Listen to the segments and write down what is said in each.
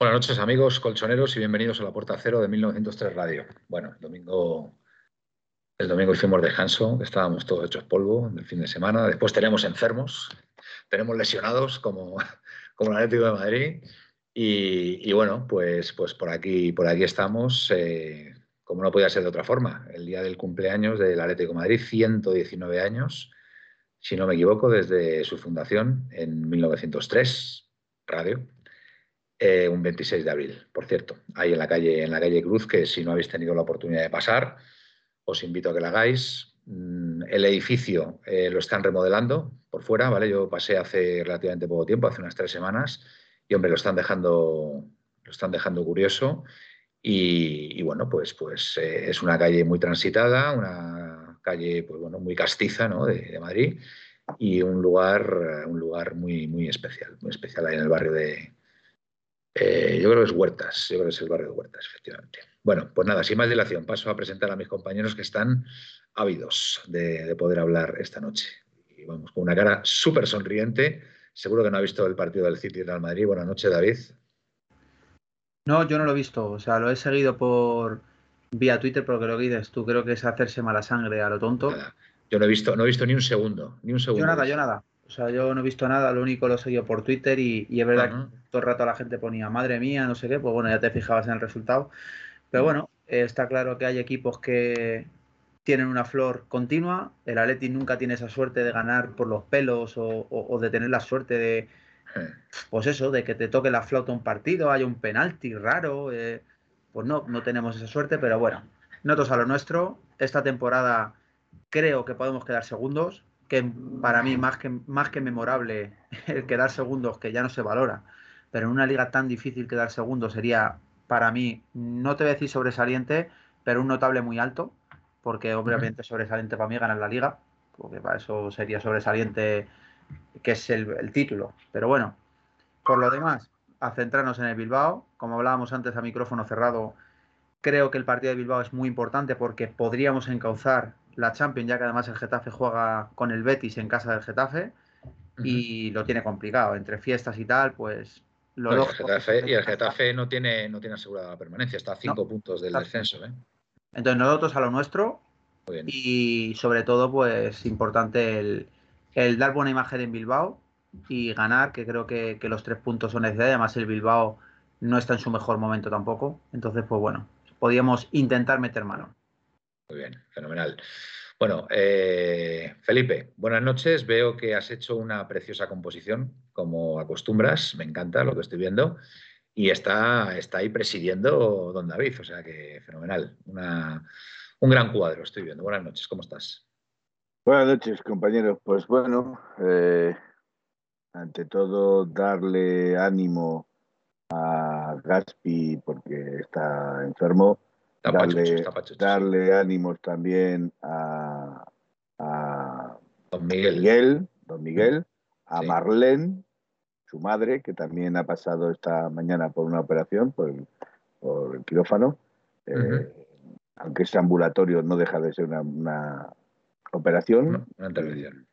Buenas noches, amigos colchoneros, y bienvenidos a la Puerta Cero de 1903 Radio. Bueno, el domingo, el domingo hicimos descanso, estábamos todos hechos polvo del fin de semana. Después tenemos enfermos, tenemos lesionados como, como el Atlético de Madrid. Y, bueno, pues, pues por, aquí, por aquí estamos, eh, como no podía ser de otra forma, el día del cumpleaños del Atlético de Madrid, 119 años, si no me equivoco, desde su fundación en 1903, Radio eh, un 26 de abril, por cierto, ahí en la calle, en la calle Cruz, que si no habéis tenido la oportunidad de pasar, os invito a que la hagáis. Mm, el edificio eh, lo están remodelando por fuera, ¿vale? Yo pasé hace relativamente poco tiempo, hace unas tres semanas, y hombre, lo están dejando, lo están dejando curioso. Y, bueno, pues, pues eh, es una calle muy transitada, una calle pues, bueno, muy castiza de, Madrid y un lugar, un lugar muy, muy especial, muy especial ahí en el barrio de, eh, yo creo que es Huertas, yo creo que es el barrio de Huertas, efectivamente. Bueno, pues nada, sin más dilación, paso a presentar a mis compañeros que están ávidos de, poder hablar esta noche. Y vamos, con una cara súper sonriente. Seguro que no ha visto el partido del City Real Madrid. Buenas noches, David. No, yo no lo he visto. O sea, lo he seguido por vía Twitter, porque lo que dices tú creo que es hacerse mala sangre a lo tonto. Yo no he visto, no he visto ni un segundo, ni un segundo. Yo nada, yo nada. O sea, yo no he visto nada, lo único lo he seguido por Twitter y, es verdad que todo el rato la gente ponía, madre mía, no sé qué, pues bueno, ya te fijabas en el resultado. Pero bueno, está claro que hay equipos que tienen una flor continua. El Atleti nunca tiene esa suerte de ganar por los pelos o, de tener la suerte de, pues eso, de que te toque la flauta un partido, haya un penalti raro. Eh, pues no, no tenemos esa suerte, pero bueno, nosotros a lo nuestro. Esta temporada creo que podemos quedar segundos que para mí más que, más que memorable el quedar segundos, que ya no se valora, pero en una liga tan difícil quedar segundo sería para mí, no te voy a decir sobresaliente, pero un notable muy alto, porque obviamente sobresaliente para mí ganar la liga, porque para eso sería sobresaliente que es el, el título. Pero bueno, por lo demás, a centrarnos en el Bilbao, como hablábamos antes a micrófono cerrado, creo que el partido de Bilbao es muy importante porque podríamos encauzar la Champions, ya que además el Getafe juega con el Betis en casa del Getafe y lo tiene complicado. Entre fiestas y tal, pues lo no, y el Getafe no tiene, no tiene asegurada la permanencia, está a cinco puntos del descenso. ¿eh? Entonces nosotros a lo nuestro y sobre todo pues importante el, dar buena imagen en Bilbao y ganar, que creo que, los tres puntos son necesarios. Además el Bilbao no está en su mejor momento tampoco. Entonces pues bueno, podríamos intentar meter mano. Muy bien, fenomenal. Bueno, eh, Felipe, buenas noches. Veo que has hecho una preciosa composición, como acostumbras. Me encanta lo que estoy viendo. Y está, está ahí presidiendo don David, o sea que fenomenal. un gran cuadro estoy viendo. Buenas noches, ¿cómo estás? Buenas noches, compañeros. Pues bueno, eh, ante todo, darle ánimo a Gaspi porque está enfermo darle, ánimos también a, don Miguel. Miguel, don Miguel a Marlene, su madre, que también ha pasado esta mañana por una operación, por el, quirófano. Eh, aunque es ambulatorio, no deja de ser una, operación. una intervención.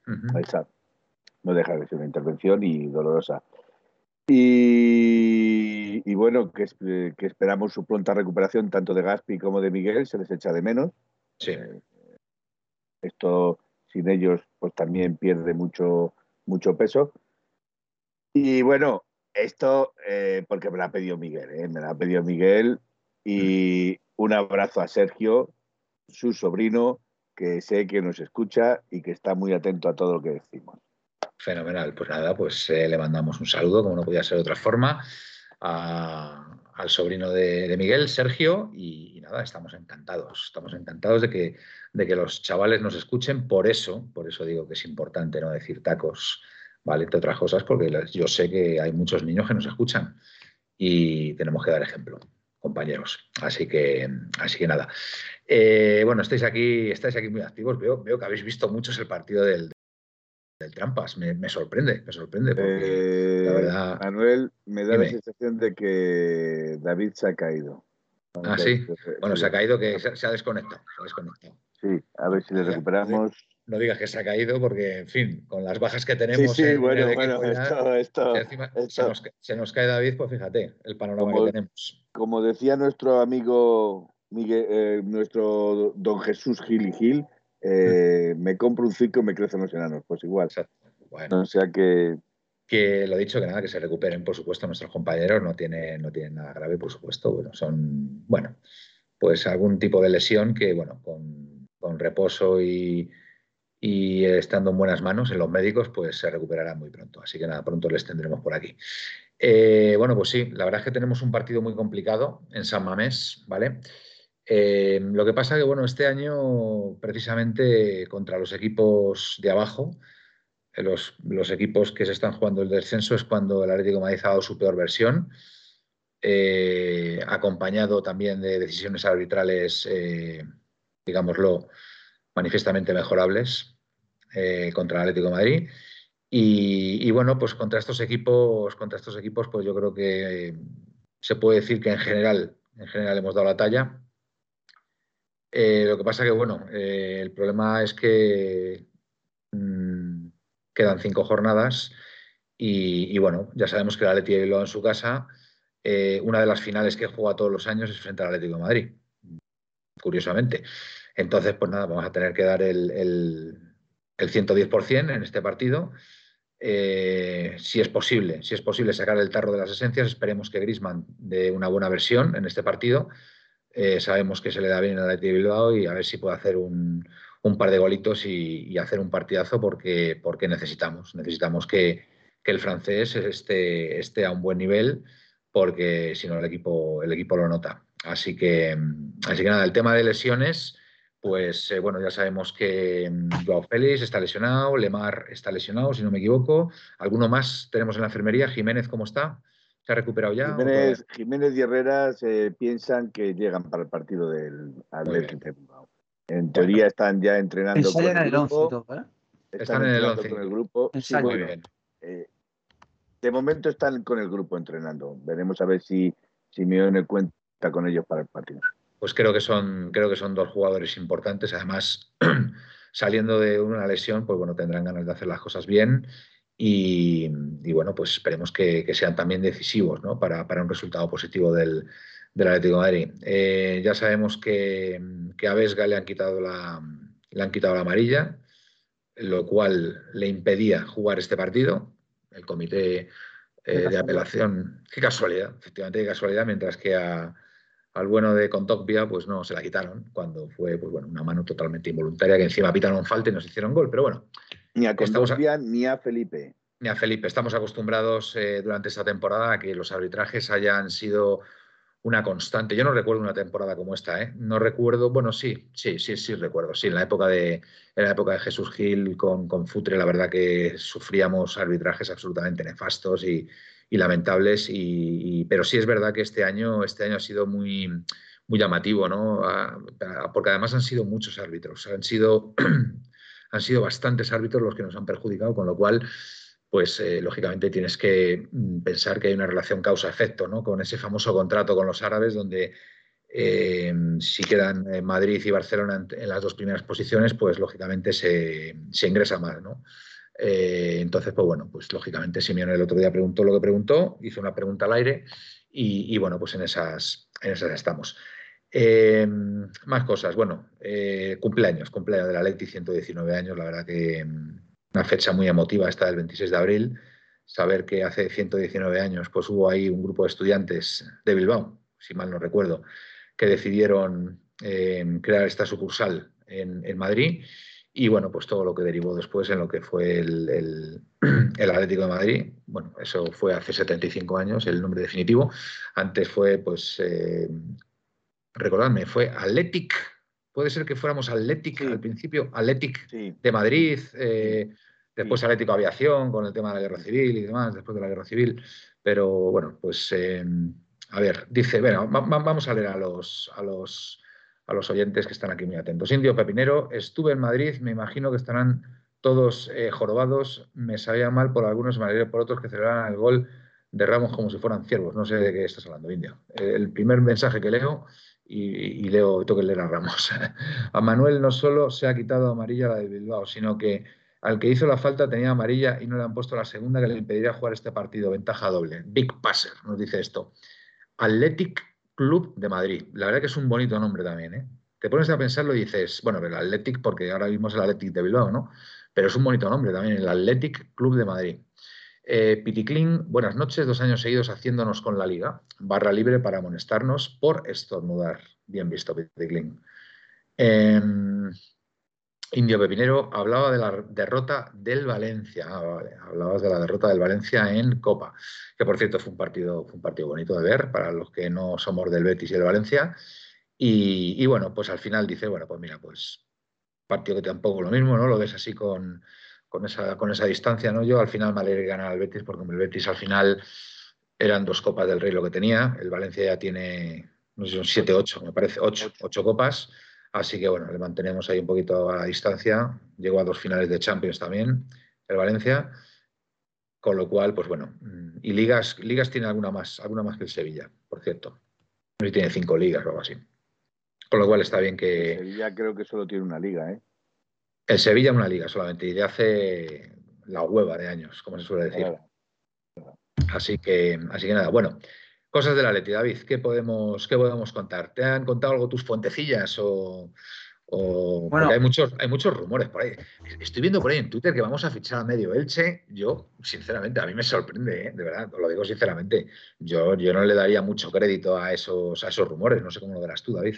No deja de ser una intervención y dolorosa. Y, bueno, que, esperamos su pronta recuperación tanto de Gaspi como de Miguel, se les echa de menos. Sí. Eh, esto sin ellos pues también pierde mucho, mucho peso. Y bueno, esto eh, porque me lo ha pedido Miguel, ¿eh? me lo ha pedido Miguel y un abrazo a Sergio, su sobrino, que sé que nos escucha y que está muy atento a todo lo que decimos. Fenomenal. Pues nada, pues eh, le mandamos un saludo, como no podía ser de otra forma, al sobrino de, Miguel, Sergio, y, nada, estamos encantados. Estamos encantados de que, de que los chavales nos escuchen. Por eso, por eso digo que es importante no decir tacos, ¿vale? Entre otras cosas, porque yo sé que hay muchos niños que nos escuchan y tenemos que dar ejemplo compañeros. Así que, así que nada. Eh, bueno, estáis aquí, estáis aquí muy activos. Veo, veo que habéis visto muchos el partido del, del trampas. Me, sorprende, me sorprende. Porque, la eh, verdad, Manuel, me da la sensación de que David se ha caído. ah, sí. Bueno, se ha caído, que se, ha desconectado, Sí, a ver si le recuperamos. no digas que se ha caído, porque, en fin, con las bajas que tenemos. Sí, bueno, bueno, esto, se, nos, cae David, pues fíjate, el panorama que tenemos. Como decía nuestro amigo Miguel, eh, nuestro don Jesús Gil y Gil, eh, me compro un circo y me crecen los enanos. Pues igual. Bueno. O sea que. Que lo dicho, que nada, que se recuperen, por supuesto, nuestros compañeros, no tienen, no tienen nada grave, por supuesto. Bueno, son, bueno, pues algún tipo de lesión que, bueno, con, con reposo y, y estando en buenas manos en los médicos, pues se recuperará muy pronto. Así que nada, pronto les tendremos por aquí. Eh, bueno, pues sí, la verdad es que tenemos un partido muy complicado en San Mamés, ¿vale? Eh, lo que pasa que, bueno, este año, precisamente contra los equipos de abajo, eh, los, equipos que se están jugando el descenso, es cuando el Atlético Madrid ha dado su peor versión, acompañado también de decisiones arbitrales, digámoslo, manifiestamente mejorables. Eh, contra el Atlético Madrid. Y, bueno, pues contra estos equipos, contra estos equipos, pues yo creo que se puede decir que en general, en general hemos dado la talla. Eh, lo que pasa que, bueno, eh, el problema es que mm, quedan cinco jornadas y, bueno, ya sabemos que el Atlético de en su casa, una de las finales que juega todos los años es frente al Atlético de Madrid, curiosamente. Entonces, pues nada, vamos a tener que dar el el 110% en este partido. Eh, si es posible, si es posible sacar el tarro de las esencias, esperemos que Grisman dé una buena versión en este partido. Eh, sabemos que se le da bien al Athletic Bilbao y a ver si puede hacer un, par de golitos y, hacer un partidazo porque, porque necesitamos. Necesitamos que, el francés esté, esté, a un buen nivel porque si no el equipo, el equipo lo nota. Así que, así que nada, el tema de lesiones pues eh, bueno, ya sabemos que mm, Joao Félix está lesionado, Lemar está lesionado, si no me equivoco. ¿Alguno más tenemos en la enfermería? Jiménez, ¿cómo está? ¿Se ha recuperado ya? Jiménez, y Herrera se piensan que llegan para el partido del Atlético. En teoría están ya entrenando con el, grupo. ¿eh? Están, en el 11. Con el grupo. muy bien. Eh, de momento están con el grupo entrenando. Veremos a ver si Simeone cuenta con ellos para el partido pues creo que son, creo que son dos jugadores importantes. Además, saliendo de una lesión, pues bueno, tendrán ganas de hacer las cosas bien. Y, bueno, pues esperemos que, sean también decisivos ¿no? para, un resultado positivo del, Atlético de Madrid. Eh, ya sabemos que, a Vesga le han quitado la, le han quitado la amarilla, lo cual le impedía jugar este partido. El comité eh, de apelación, qué casualidad, efectivamente, qué casualidad, mientras que a, al bueno de Contocpia, pues no se la quitaron cuando fue pues bueno, una mano totalmente involuntaria que encima pitaron falta y nos hicieron gol. Pero bueno. Ni a Contocpia ni a Felipe. Ni a Felipe. Estamos acostumbrados eh, durante esta temporada a que los arbitrajes hayan sido una constante. Yo no recuerdo una temporada como esta, ¿eh? No recuerdo, bueno, sí, sí, sí, sí recuerdo. Sí, en la época de, en la época de Jesús Gil con, con Futre, la verdad que sufríamos arbitrajes absolutamente nefastos y, y lamentables. Y, pero sí es verdad que este año, este año ha sido muy, muy llamativo, ¿no? porque además han sido muchos árbitros, han sido, han sido bastantes árbitros los que nos han perjudicado, con lo cual pues eh, lógicamente tienes que mm, pensar que hay una relación causa-efecto, ¿no? Con ese famoso contrato con los árabes donde eh, si quedan Madrid y Barcelona en, las dos primeras posiciones, pues lógicamente se, se ingresa mal, ¿no? Eh, entonces, pues bueno, pues lógicamente Simeone el otro día preguntó lo que preguntó, hizo una pregunta al aire y, bueno, pues en esas, en esas estamos. Eh, más cosas, bueno, eh, cumpleaños, cumpleaños de la Leti, 119 años, la verdad que mm, una fecha muy emotiva esta del 26 de abril, saber que hace 119 años pues hubo ahí un grupo de estudiantes de Bilbao, si mal no recuerdo, que decidieron crear esta sucursal en, en Madrid y bueno, pues todo lo que derivó después en lo que fue el, Atlético de Madrid. Bueno, eso fue hace 75 años, el nombre definitivo. Antes fue, pues, eh, recordadme, fue Athletic. Puede ser que fuéramos Athletic al principio, Athletic de Madrid, eh, después Atlético Aviación con el tema de la guerra civil y demás, después de la guerra civil. Pero bueno, pues, eh, a ver, dice, bueno, vamos a leer a los, a los a los oyentes que están aquí muy atentos. Indio Pepinero, estuve en Madrid, me imagino que estarán todos eh, jorobados, me sabía mal por algunos, me por otros que celebraban el gol de Ramos como si fueran ciervos. No sé de qué estás hablando, Indio. el primer mensaje que leo y, leo, tengo que leer a Ramos. a Manuel no solo se ha quitado amarilla la de Bilbao, sino que al que hizo la falta tenía amarilla y no le han puesto la segunda que le impediría jugar este partido. Ventaja doble. Big Passer nos dice esto. Athletic Club de Madrid. La verdad que es un bonito nombre también. ¿eh? Te pones a pensarlo y dices, bueno, el Athletic, porque ahora vimos el Athletic de Bilbao, ¿no? Pero es un bonito nombre también, el Athletic Club de Madrid. Eh, Piticlin, buenas noches, dos años seguidos haciéndonos con la liga. Barra libre para amonestarnos por estornudar. Bien visto, Piticlin. Em, Indio Pepinero hablaba de la derrota del Valencia. Ah, vale. Hablabas de la derrota del Valencia en Copa, que por cierto fue un partido, fue un partido bonito de ver para los que no somos del Betis y del Valencia. Y, y bueno, pues al final dice, bueno, pues mira, pues partido que tampoco lo mismo, ¿no? Lo ves así con, con esa, con esa distancia, ¿no? Yo al final me alegré ganar al Betis porque el Betis al final eran dos copas del Rey lo que tenía. El Valencia ya tiene, no sé, son siete, ocho, me parece, ocho, ocho copas. Así que bueno, le mantenemos ahí un poquito a la distancia. Llegó a dos finales de Champions también, el Valencia. Con lo cual, pues bueno, y ligas, ligas tiene alguna más, alguna más que el Sevilla, por cierto. Tiene cinco ligas o algo así. Con lo cual está bien que. El Sevilla creo que solo tiene una liga, ¿eh? El Sevilla una liga solamente, y de hace la hueva de años, como se suele decir. Así que, así que nada, bueno, cosas de la Leti, David, ¿qué podemos, qué podemos contar? ¿Te han contado algo tus fuentecillas o, bueno, hay muchos, hay muchos rumores por ahí. Estoy viendo por ahí en Twitter que vamos a fichar a medio Elche. Yo, sinceramente, a mí me sorprende, ¿eh? de verdad, os lo digo sinceramente. Yo, yo no le daría mucho crédito a esos, a esos rumores. No sé cómo lo verás tú, David.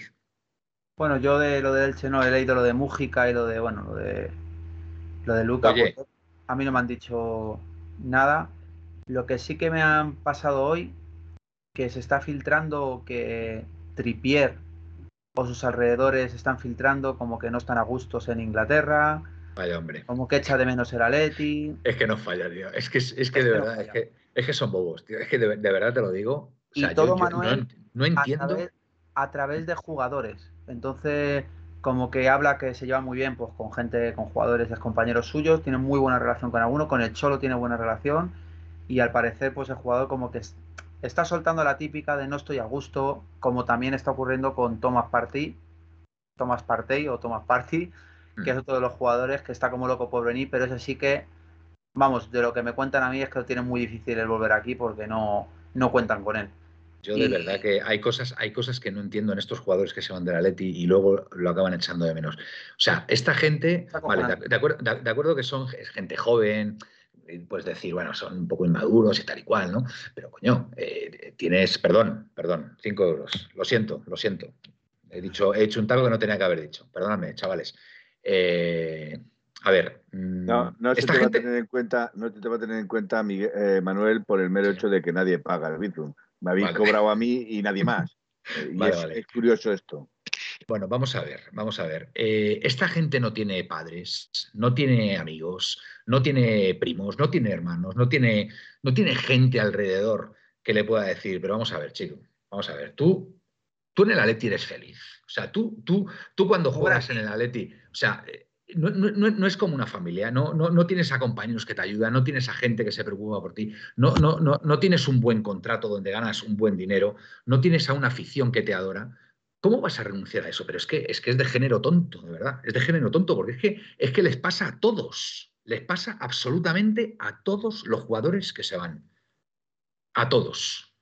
Bueno, yo de lo de Elche no he leído lo de Mújica y lo de, bueno, lo de lo de Luca. a mí no me han dicho nada. Lo que sí que me han pasado hoy, que se está filtrando que Tripier o sus alrededores están filtrando como que no están a gustos en Inglaterra. Vaya hombre. Como que echa de menos el Atleti. Es que no falla, tío. Es que, es que de verdad, es, que, es que son bobos, tío. Es que de, verdad te lo digo. y todo, Manuel, no, entiendo. a través de jugadores. Entonces, como que habla que se lleva muy bien pues con gente, con jugadores, compañeros suyos, tiene muy buena relación con alguno, con el Cholo tiene buena relación y al parecer pues el jugador como que está soltando la típica de no estoy a gusto, como también está ocurriendo con Thomas Partey, Thomas Partey o Thomas Party, que es mm. otro de los jugadores que está como loco por venir, pero ese sí que, vamos, de lo que me cuentan a mí es que lo tienen muy difícil el volver aquí porque no, no cuentan con él. Yo de verdad que hay cosas, hay cosas que no entiendo en estos jugadores que se van de la Leti y luego lo acaban echando de menos. O sea, esta gente, vale, de, acuerdo, de, acuerdo, que son gente joven, puedes decir, bueno, son un poco inmaduros y tal y cual, ¿no? Pero coño, eh, tienes, perdón, perdón, cinco euros. Lo siento, lo siento. He dicho, he hecho un talgo que no tenía que haber dicho. Perdóname, chavales. Eh, a ver. No, no se te va a tener en cuenta, no te va a tener en cuenta, eh, Manuel, por el mero hecho de que nadie paga el Bitcoin. Me habéis cobrado a mí y nadie más. Eh, y es, curioso esto. Bueno, vamos a ver, vamos a ver. Eh, esta gente no tiene padres, no tiene amigos, no tiene primos, no tiene hermanos, no tiene, no tiene gente alrededor que le pueda decir, pero vamos a ver, chico, vamos a ver, tú, tú en el Atleti eres feliz. O sea, tú, tú, tú cuando juegas en el Atleti, o sea, no, es como una familia, no, no, tienes a compañeros que te ayudan, no tienes a gente que se preocupa por ti, no, no, no, tienes un buen contrato donde ganas un buen dinero, no tienes a una afición que te adora. ¿Cómo vas a renunciar a eso? Pero es que es, que es de género tonto, de verdad. Es de género tonto porque es que, es que les pasa a todos, les pasa absolutamente a todos los jugadores que se van. A todos.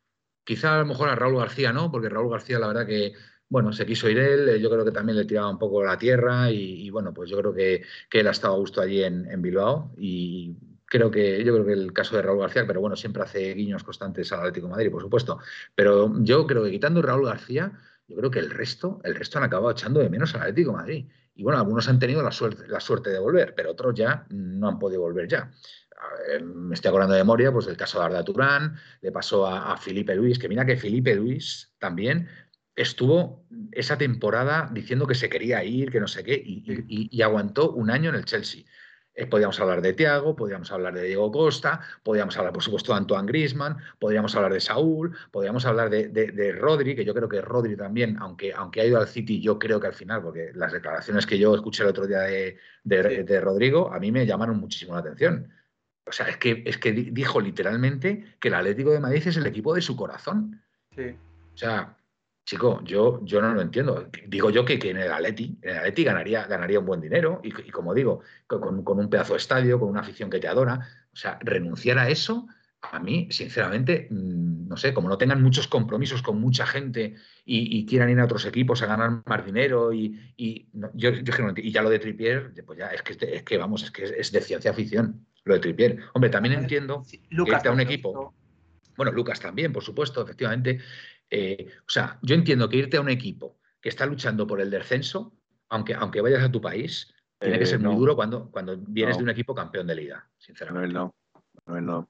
Quizá a lo mejor a Raúl García no, porque Raúl García la verdad que bueno, se quiso ir él, eh, yo creo que también le tiraba un poco la tierra y, bueno, pues yo creo que, él ha estado a gusto allí en, Bilbao y creo que yo creo que el caso de Raúl García, pero bueno, siempre hace guiños constantes al Atlético Madrid, por supuesto, pero yo creo que quitando Raúl García, yo creo que el resto, el resto han acabado echando de menos al Atlético Madrid. Y bueno, algunos han tenido la suerte, la suerte de volver, pero otros ya no han podido volver ya. Me estoy acordando de memoria, pues del caso de Arda Turán, le pasó a, a Felipe Luis, que mira que Felipe Luis también estuvo esa temporada diciendo que se quería ir, que no sé qué, y, aguantó un año en el Chelsea. Eh, podríamos hablar de Thiago, podríamos hablar de Diego Costa, podríamos hablar, por supuesto, de Antoine Grisman, podríamos hablar de Saúl, podríamos habar de, Rodri, que yo creo que Rodri también, aunque, aunque ha ido al City, yo creo que al final, porque las declaraciones que yo escuché el otro día de, Rodrigo, a mí me llamaron muchísimo la atención. O sea, es que, es que dijo literalmente que el Atlético de Madrid es el equipo de su corazón. Sí. O sea, Chico, yo, yo no lo entiendo. Digo yo que, que en el Atleti, en el Atleti ganaría, ganaría un buen dinero y, como digo, con, con, un pedazo de estadio, con una afición que te adora. O sea, renunciar a eso, a mí, sinceramente, mm, no sé, como no tengan muchos compromisos con mucha gente y, quieran ir a otros equipos a ganar más dinero y, yo, yo y ya lo de Tripier, pues ya es que, es que vamos, es que es, de ciencia ficción lo de Tripier. Hombre, también entiendo Lucas que a un equipo, bueno, Lucas también, por supuesto, efectivamente. Eh, o sea, yo entiendo que irte a un equipo que está luchando por el descenso, aunque, aunque vayas a tu país, tiene que eh, ser muy duro cuando, cuando vienes de un equipo campeón de liga, sinceramente. No, no, no.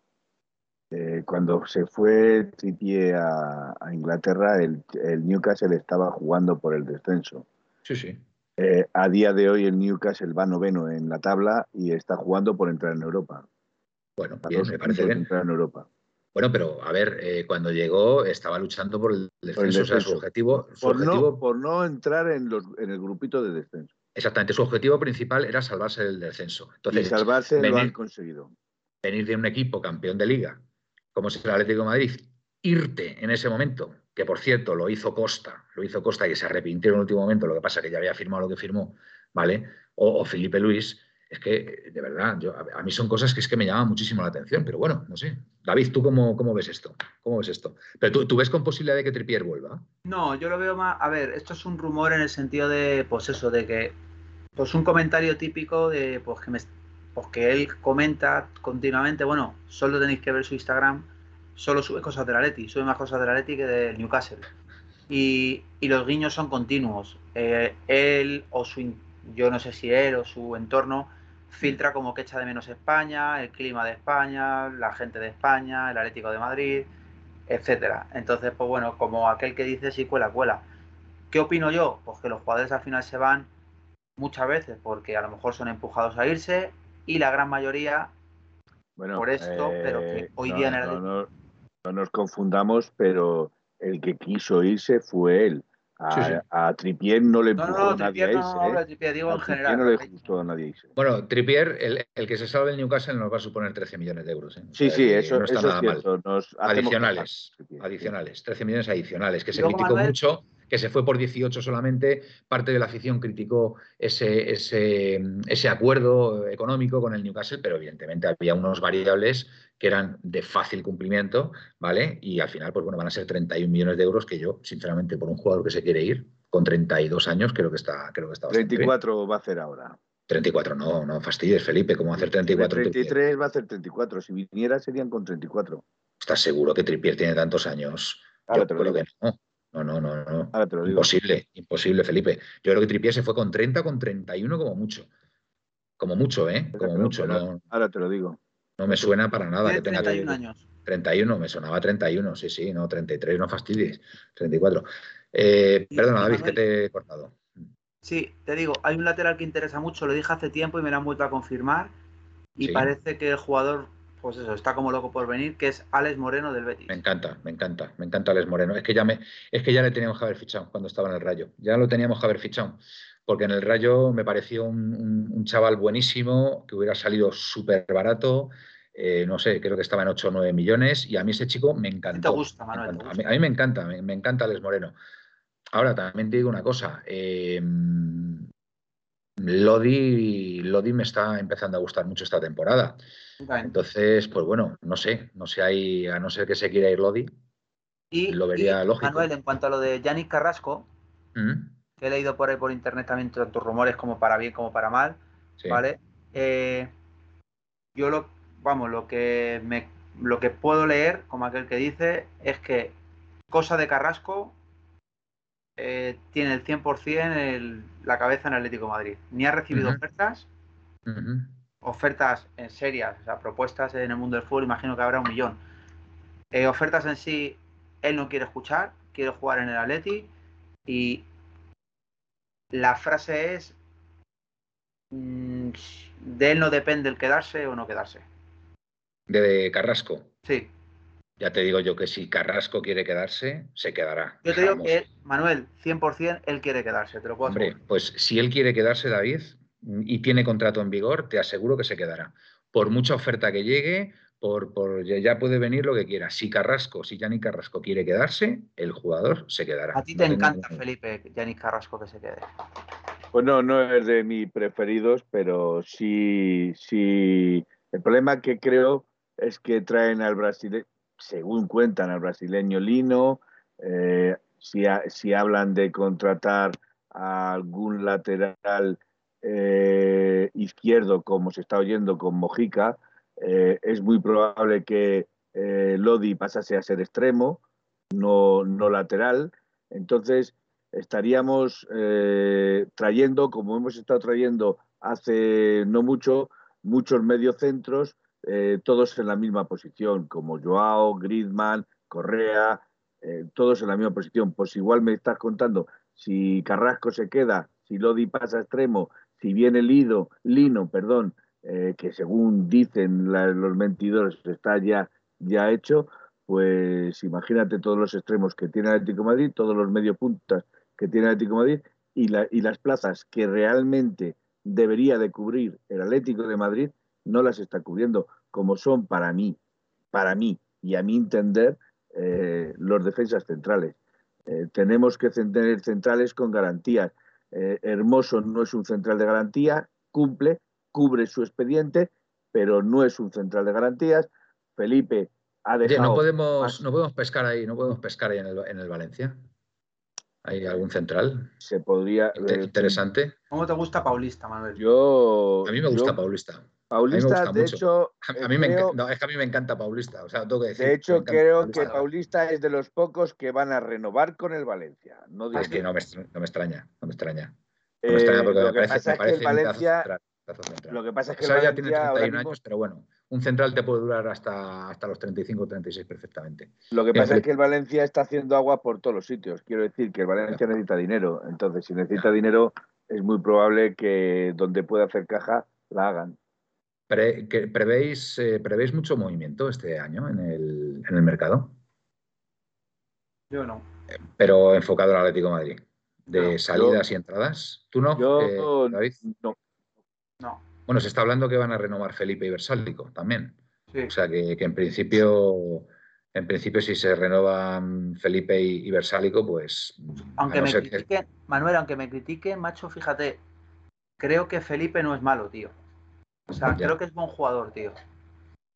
Eh, cuando se fue Trippier a, Inglaterra, el, Newcastle estaba jugando por el descenso. Sí, sí. Eh, a día de hoy el Newcastle va noveno en la tabla y está jugando por entrar en Europa. Bueno, bien, me parece bien. Entrar en Europa. Bueno, pero a ver, eh, cuando llegó estaba luchando por el descenso, o sea, su objetivo... por, No, por no entrar en, los, en el grupito de descenso. Exactamente, su objetivo principal era salvarse del descenso. Entonces, y salvarse lo han conseguido. Venir de un equipo campeón de liga, como es el Atlético de Madrid, irte en ese momento, que por cierto lo hizo Costa, lo hizo Costa y se arrepintió en el último momento, lo que pasa que ya había firmado lo que firmó, ¿vale? O, Felipe Luis, es que de verdad, yo, a, mí son cosas que es que me llaman muchísimo la atención, pero bueno, no sé. David, ¿tú cómo, cómo ves esto? ¿Cómo ves esto? Pero tú, ves con posibilidad de que Tripier vuelva. No, yo lo veo más. A ver, esto es un rumor en el sentido de, pues eso, de que, pues un comentario típico de, pues que me, porque él comenta continuamente, bueno, solo tenéis que ver su Instagram, solo sube cosas de la Leti, sube más cosas de la Leti que del Newcastle. Y, los guiños son continuos. Eh, él o su, yo no sé si él o su entorno filtra como que echa de menos España, el clima de España, la gente de España, el Atlético de Madrid, etcétera. Entonces, pues bueno, como aquel que dice sí cuela, cuela. ¿Qué opino yo? Pues que los jugadores al final se van muchas veces porque a lo mejor son empujados a irse y la gran mayoría por esto, pero que eh, hoy día en el... No, no, nos confundamos, pero el que quiso irse fue él. A, Tripier no le empujó a nadie a irse. No, ¿eh? Tripier, digo en general. no le gustó a nadie irse. Bueno, Tripier, el, el, que se salve del Newcastle nos va a suponer 13 millones de euros. ¿eh? Sí, sí, eso, no está nada mal. adicionales, adicionales, 13 millones adicionales, que se criticó mucho que se fue por 18 solamente, parte de la afición criticó ese, ese, ese, acuerdo económico con el Newcastle, pero evidentemente había unos variables que eran de fácil cumplimiento, ¿vale? Y al final, pues bueno, van a ser 31 millones de euros que yo, sinceramente, por un jugador que se quiere ir, con 32 años, creo que está, creo que está 34 va a hacer ahora. 34, no, no fastidies, Felipe, ¿cómo va a hacer 34? 33 va a hacer 34, si viniera serían con 34. ¿Estás seguro que Tripier tiene tantos años? yo creo que no. No, no, no, no. Imposible, imposible, Felipe. Yo creo que Tripier se fue con 30, con 31 como mucho. Como mucho, ¿eh? Como mucho. no, ahora te lo digo. No me suena para nada que tenga 31 años. 31, me sonaba 31, sí, sí, no, 33, no fastidies. 34. Eh, perdona, David, que te he cortado. Sí, te digo, hay un lateral que interesa mucho, lo dije hace tiempo y me lo han vuelto a confirmar. Y parece que el jugador pues eso, está como loco por venir, que es Alex Moreno del Betis. Me encanta, me encanta, me encanta Alex Moreno. Es que ya me, es que ya le teníamos que haber fichado cuando estaba en el Rayo. Ya lo teníamos que haber fichado. Porque en el Rayo me pareció un, chaval buenísimo, que hubiera salido súper barato. Eh, no sé, creo que estaba en 8 o 9 millones. Y a mí ese chico me encantó. ¿Te gusta, Manuel? A, mí, me encanta, me, encanta Alex Moreno. Ahora, también te digo una cosa. Eh, Lodi, Lodi me está empezando a gustar mucho esta temporada. Entonces, pues bueno, no sé, no sé ahí, a no ser que se quiera ir Lodi, y, lo vería lógico. Manuel, en cuanto a lo de Yannick Carrasco, ¿Mm? que he leído por ahí por internet también tantos rumores como para bien como para mal, ¿vale? Eh, yo lo, vamos, lo que me, lo que puedo leer, como aquel que dice, es que cosa de Carrasco eh, tiene el 100% el, la cabeza en Atlético Madrid. Ni ha recibido ofertas, ofertas en serias, o sea, propuestas en el mundo del fútbol, imagino que habrá un millón. Eh, ofertas en sí, él no quiere escuchar, quiere jugar en el Atleti y la frase es mm, de él no depende el quedarse o no quedarse. De Carrasco. Sí. Ya te digo yo que si Carrasco quiere quedarse, se quedará. Yo te digo que, Manuel, 100% él quiere quedarse, te lo puedo Hombre, pues si él quiere quedarse, David, y tiene contrato en vigor, te aseguro que se quedará. Por mucha oferta que llegue, por, ya puede venir lo que quiera. Si Carrasco, si Yannick Carrasco quiere quedarse, el jugador se quedará. A ti te encanta, Felipe, Yannick Carrasco que se quede. Pues no, no es de mis preferidos, pero sí, sí. El problema que creo es que traen al brasileño, según cuentan, al brasileño Lino, eh, si, si hablan de contratar a algún lateral eh, izquierdo, como se está oyendo con Mojica, eh, es muy probable que eh, Lodi pasase a ser extremo, no, no lateral. Entonces, estaríamos trayendo, como hemos estado trayendo hace no mucho, muchos mediocentros, todos en la misma posición, como Joao, Griezmann, Correa, todos en la misma posición. Pues igual me estás contando, si Carrasco se queda, si Lodi pasa a extremo, si viene Lido, Lino, perdón, eh, que según dicen los mentidores está ya, ya hecho, pues imagínate todos los extremos que tiene el Atlético Madrid, todos los medio puntas que tiene el Atlético Madrid y, y las plazas que realmente debería de cubrir el Atlético de Madrid no las está cubriendo, como son para mí, para mí y a mi entender, eh, los defensas centrales. Eh, tenemos que tener centrales con garantías. Hermoso no es un central de garantía, cumple, cubre su expediente, pero no es un central de garantías. Felipe ha dejado. no podemos, no podemos pescar ahí, no podemos pescar ahí en el, en el Valencia. ¿Hay algún central? Se podría. Eh, interesante. ¿Cómo te gusta Paulista, Manuel? Yo. A mí me gusta Paulista. Paulista, de hecho. A, mí me encanta, es que a mí me encanta Paulista. O sea, tengo que decir, de hecho, creo que Paulista es de los pocos que van a renovar con el Valencia. No es que no me, no me extraña, no me extraña. No me extraña porque me parece, me parece el Valencia lo que pasa es que ya tiene 31 años, pero bueno, un central te puede durar hasta, hasta los 35 o 36 perfectamente. Lo que pasa es que el Valencia está haciendo agua por todos los sitios. Quiero decir que el Valencia necesita dinero. Entonces, si necesita dinero, es muy probable que donde pueda hacer caja, la hagan. Prevéis, eh, ¿Prevéis mucho movimiento este año en el, en el mercado? Yo no. Pero enfocado al Atlético Madrid. De salidas y entradas. ¿Tú no, yo, eh, No, no. Bueno, se está hablando que van a renovar Felipe y Versálico también. O sea que, en principio, en principio, si se renovan Felipe y, Versálico, pues. Aunque me critiquen, Manuel, aunque me critiquen, macho, fíjate, creo que Felipe no es malo, tío. O sea, creo que es buen jugador, tío.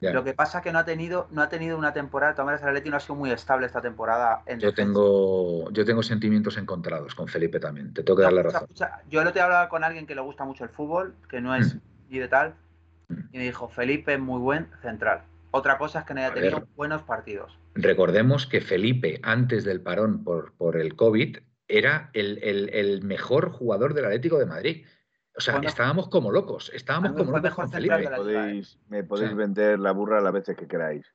Lo que pasa es que no ha tenido, no ha tenido una temporada, de el Atleti no ha sido muy estable esta temporada. yo tengo, yo tengo sentimientos encontrados con Felipe también, te tengo que dar la razón. yo otro día hablaba con alguien que le gusta mucho el fútbol, que no es y mm. de tal, mm. y me dijo, Felipe es muy buen central. Otra cosa es que no haya tenido buenos partidos. Recordemos que Felipe, antes del parón por, por el COVID, era el, el mejor jugador del Atlético de Madrid. O sea, estábamos como locos, estábamos como locos con Felipe. Me podéis, me podéis vender la burra las veces que queráis.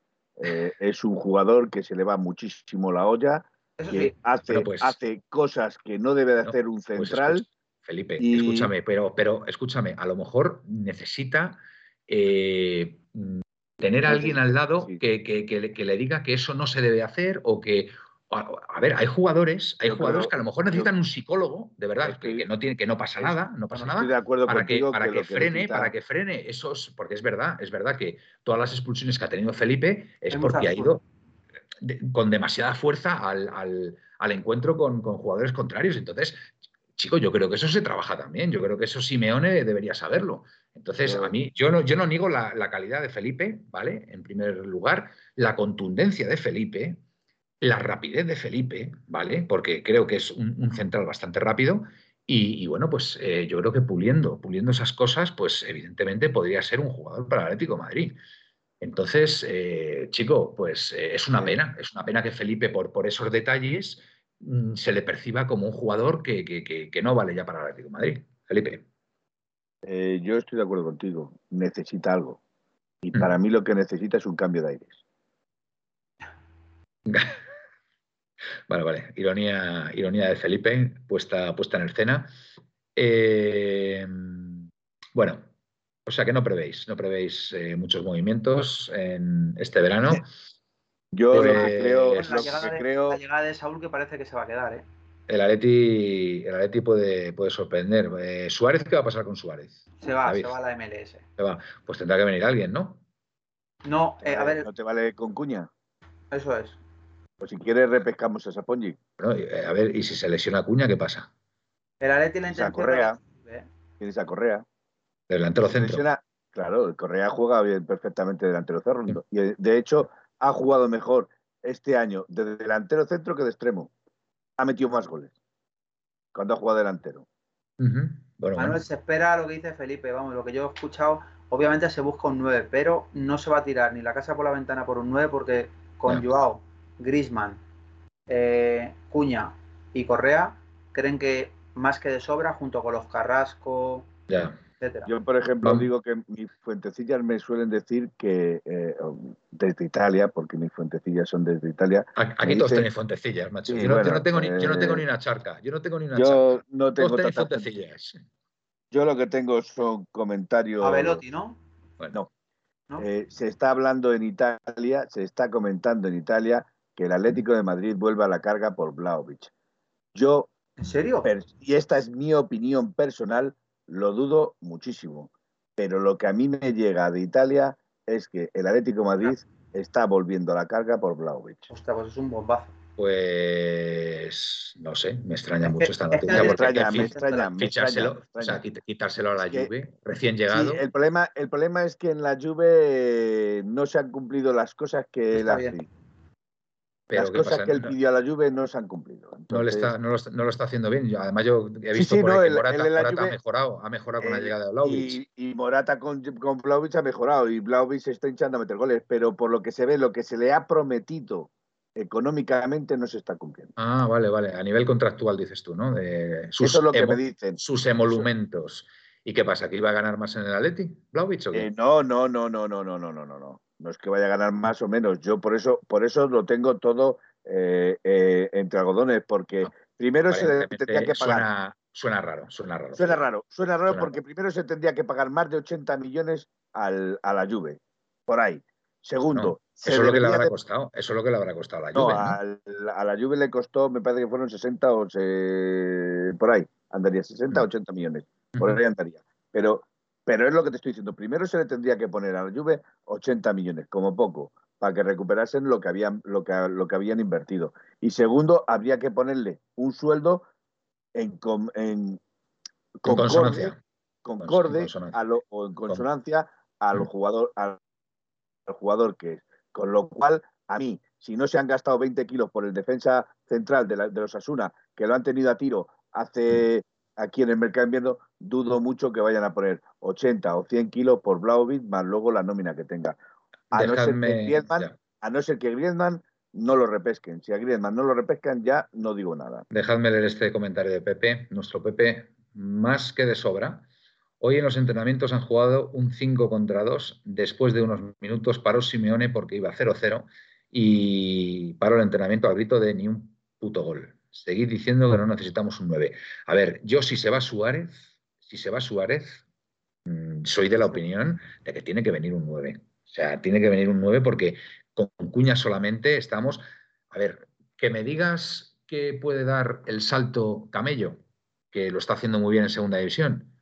Eh, es un jugador que se le va muchísimo la olla, que hace, pues hace cosas que no debe de hacer un pues central. Felipe, escúchame, pero, pero escúchame, a lo mejor necesita eh, tener a alguien al lado que, que, le diga que eso no se debe hacer o que, a, ver, hay jugadores, hay jugadores que a lo mejor necesitan un psicólogo, de verdad, que, no tiene, que no pasa nada, no pasa nada, de acuerdo para que, para que, frene, para que frene esos, porque es verdad, es verdad que todas las expulsiones que ha tenido Felipe es porque ha ido con demasiada fuerza al, encuentro con, jugadores contrarios. Entonces, chico, yo creo que eso se trabaja también. Yo creo que eso Simeone debería saberlo. Entonces, a mí, yo no, yo no niego la, la, calidad de Felipe, ¿vale? En primer lugar, la contundencia de Felipe, la rapidez de Felipe, ¿vale? Porque creo que es un, central bastante rápido. Y, bueno, pues eh, yo creo que puliendo, puliendo esas cosas, pues evidentemente podría ser un jugador para el Atlético Madrid. Entonces, eh, chico, pues eh, es una pena, es una pena que Felipe, por, por esos detalles, mm, se le perciba como un jugador que, que, no vale ya para el Atlético Madrid. Felipe. yo estoy de acuerdo contigo, necesita algo. Y mm. para mí lo que necesita es un cambio de aires. Vale, vale. Ironía, ironía de Felipe, puesta, puesta en escena. Eh, bueno, o sea que no prevéis, no prevéis eh, muchos movimientos en este verano. Yo creo, la, llegada de, Saúl que parece que se va a quedar, ¿eh? El Atleti, el Atleti puede, puede sorprender. ¿Suárez qué va a pasar con Suárez? Se va, se va a la MLS. Se va. Pues tendrá que venir alguien, ¿no? No, eh, a ver. ¿No te vale con cuña? Eso es. Pues si quieres repescamos a Sapongi. Eh, a ver, ¿y si se lesiona Cuña, qué pasa? El Atleti la Tienes a Correa. Tienes a Correa. Delantero centro. claro, el Correa juega bien perfectamente delantero centro. Y de hecho ha jugado mejor este año de delantero centro que de extremo. Ha metido más goles cuando ha jugado delantero. Manuel, se espera lo que dice Felipe. Vamos, lo que yo he escuchado, obviamente se busca un 9, pero no se va a tirar ni la casa por la ventana por un 9 porque con Joao, Grisman, eh, Cuña y Correa creen que más que de sobra, junto con los Carrasco, etcétera. Yo, por ejemplo, digo que mis fuentecillas me suelen decir que eh, desde Italia, porque mis fuentecillas son desde Italia. Aquí todos tenéis fuentecillas, macho. yo, no, tengo ni, yo, no, tengo ni, una charca. Yo no tengo ni una yo charca. No tengo todos tenéis fuentecillas. Yo lo que tengo son comentarios. A Velotti, ¿no? Bueno. ¿No? Eh, se está hablando en Italia, se está comentando en Italia que el Atlético de Madrid vuelve a la carga por Blaovic. Yo ¿En serio? y esta es mi opinión personal, lo dudo muchísimo. Pero lo que a mí me llega de Italia es que el Atlético Madrid está volviendo a la carga por Blaovic. Ostras, pues es un bombazo. Pues no sé, me extraña mucho esta noticia. me extraña, me extraña, me extraña, O sea, quitárselo a la Juve, recién llegado. el, problema, el problema es que en la Juve no se han cumplido las cosas que él Las cosas que él pidió a la Juve no se han cumplido. No, le está, no, lo, está haciendo bien. Además, yo he visto por ahí que Morata, ha mejorado, ha mejorado con la llegada de Vlaovic. Y, Morata con, con ha mejorado y Vlaovic se está hinchando a meter goles, pero por lo que se ve, lo que se le ha prometido económicamente no se está cumpliendo. Ah, vale, vale. A nivel contractual dices tú, ¿no? De sus Eso es lo que me dicen. Sus emolumentos. ¿Y qué pasa? ¿Que iba a ganar más en el Atleti, Vlaovic o qué? no, no, no, no, no, no, no, no, no. No es que vaya a ganar más o menos. Yo por eso, por eso lo tengo todo eh, eh, entre algodones, porque primero se tendría que pagar. Suena, raro, suena raro. Suena raro, suena raro porque primero se tendría que pagar más de 80 millones al, a la Juve, por ahí. Segundo, eso es lo que le habrá costado. Eso es lo que le habrá costado a la Juve. No, A, la Juve le costó, me parece que fueron 60 o por ahí. Andaría 60 o 80 millones. Por ahí andaría. Pero pero es lo que te estoy diciendo. Primero se le tendría que poner a la Juve 80 millones, como poco, para que recuperasen lo que habían, lo que, lo que habían invertido. Y segundo, habría que ponerle un sueldo en, en, consonancia. concorde a lo, o en consonancia al mm. jugador, al, jugador que es. Con lo cual, a mí, si no se han gastado 20 kilos por el defensa central de, de los Asuna, que lo han tenido a tiro hace aquí en el mercado invierno, dudo mucho que vayan a poner 80 o 100 kilos por Blauvit más luego la nómina que tenga. A, no, ser que Griezmann, a no ser que Griezmann no lo repesquen. Si a Griezmann no lo repescan, ya no digo nada. Dejadme leer este comentario de Pepe, nuestro Pepe, más que de sobra. Hoy en los entrenamientos han jugado un 5 contra 2. Después de unos minutos paró Simeone porque iba 0-0 y paró el entrenamiento al grito de ni un puto gol seguir diciendo que no necesitamos un 9. A ver, yo si se va Suárez, si se va Suárez, mm, soy de la opinión de que tiene que venir un 9. O sea, tiene que venir un 9 porque con Cuña solamente estamos. A ver, que me digas que puede dar el salto Camello, que lo está haciendo muy bien en segunda división,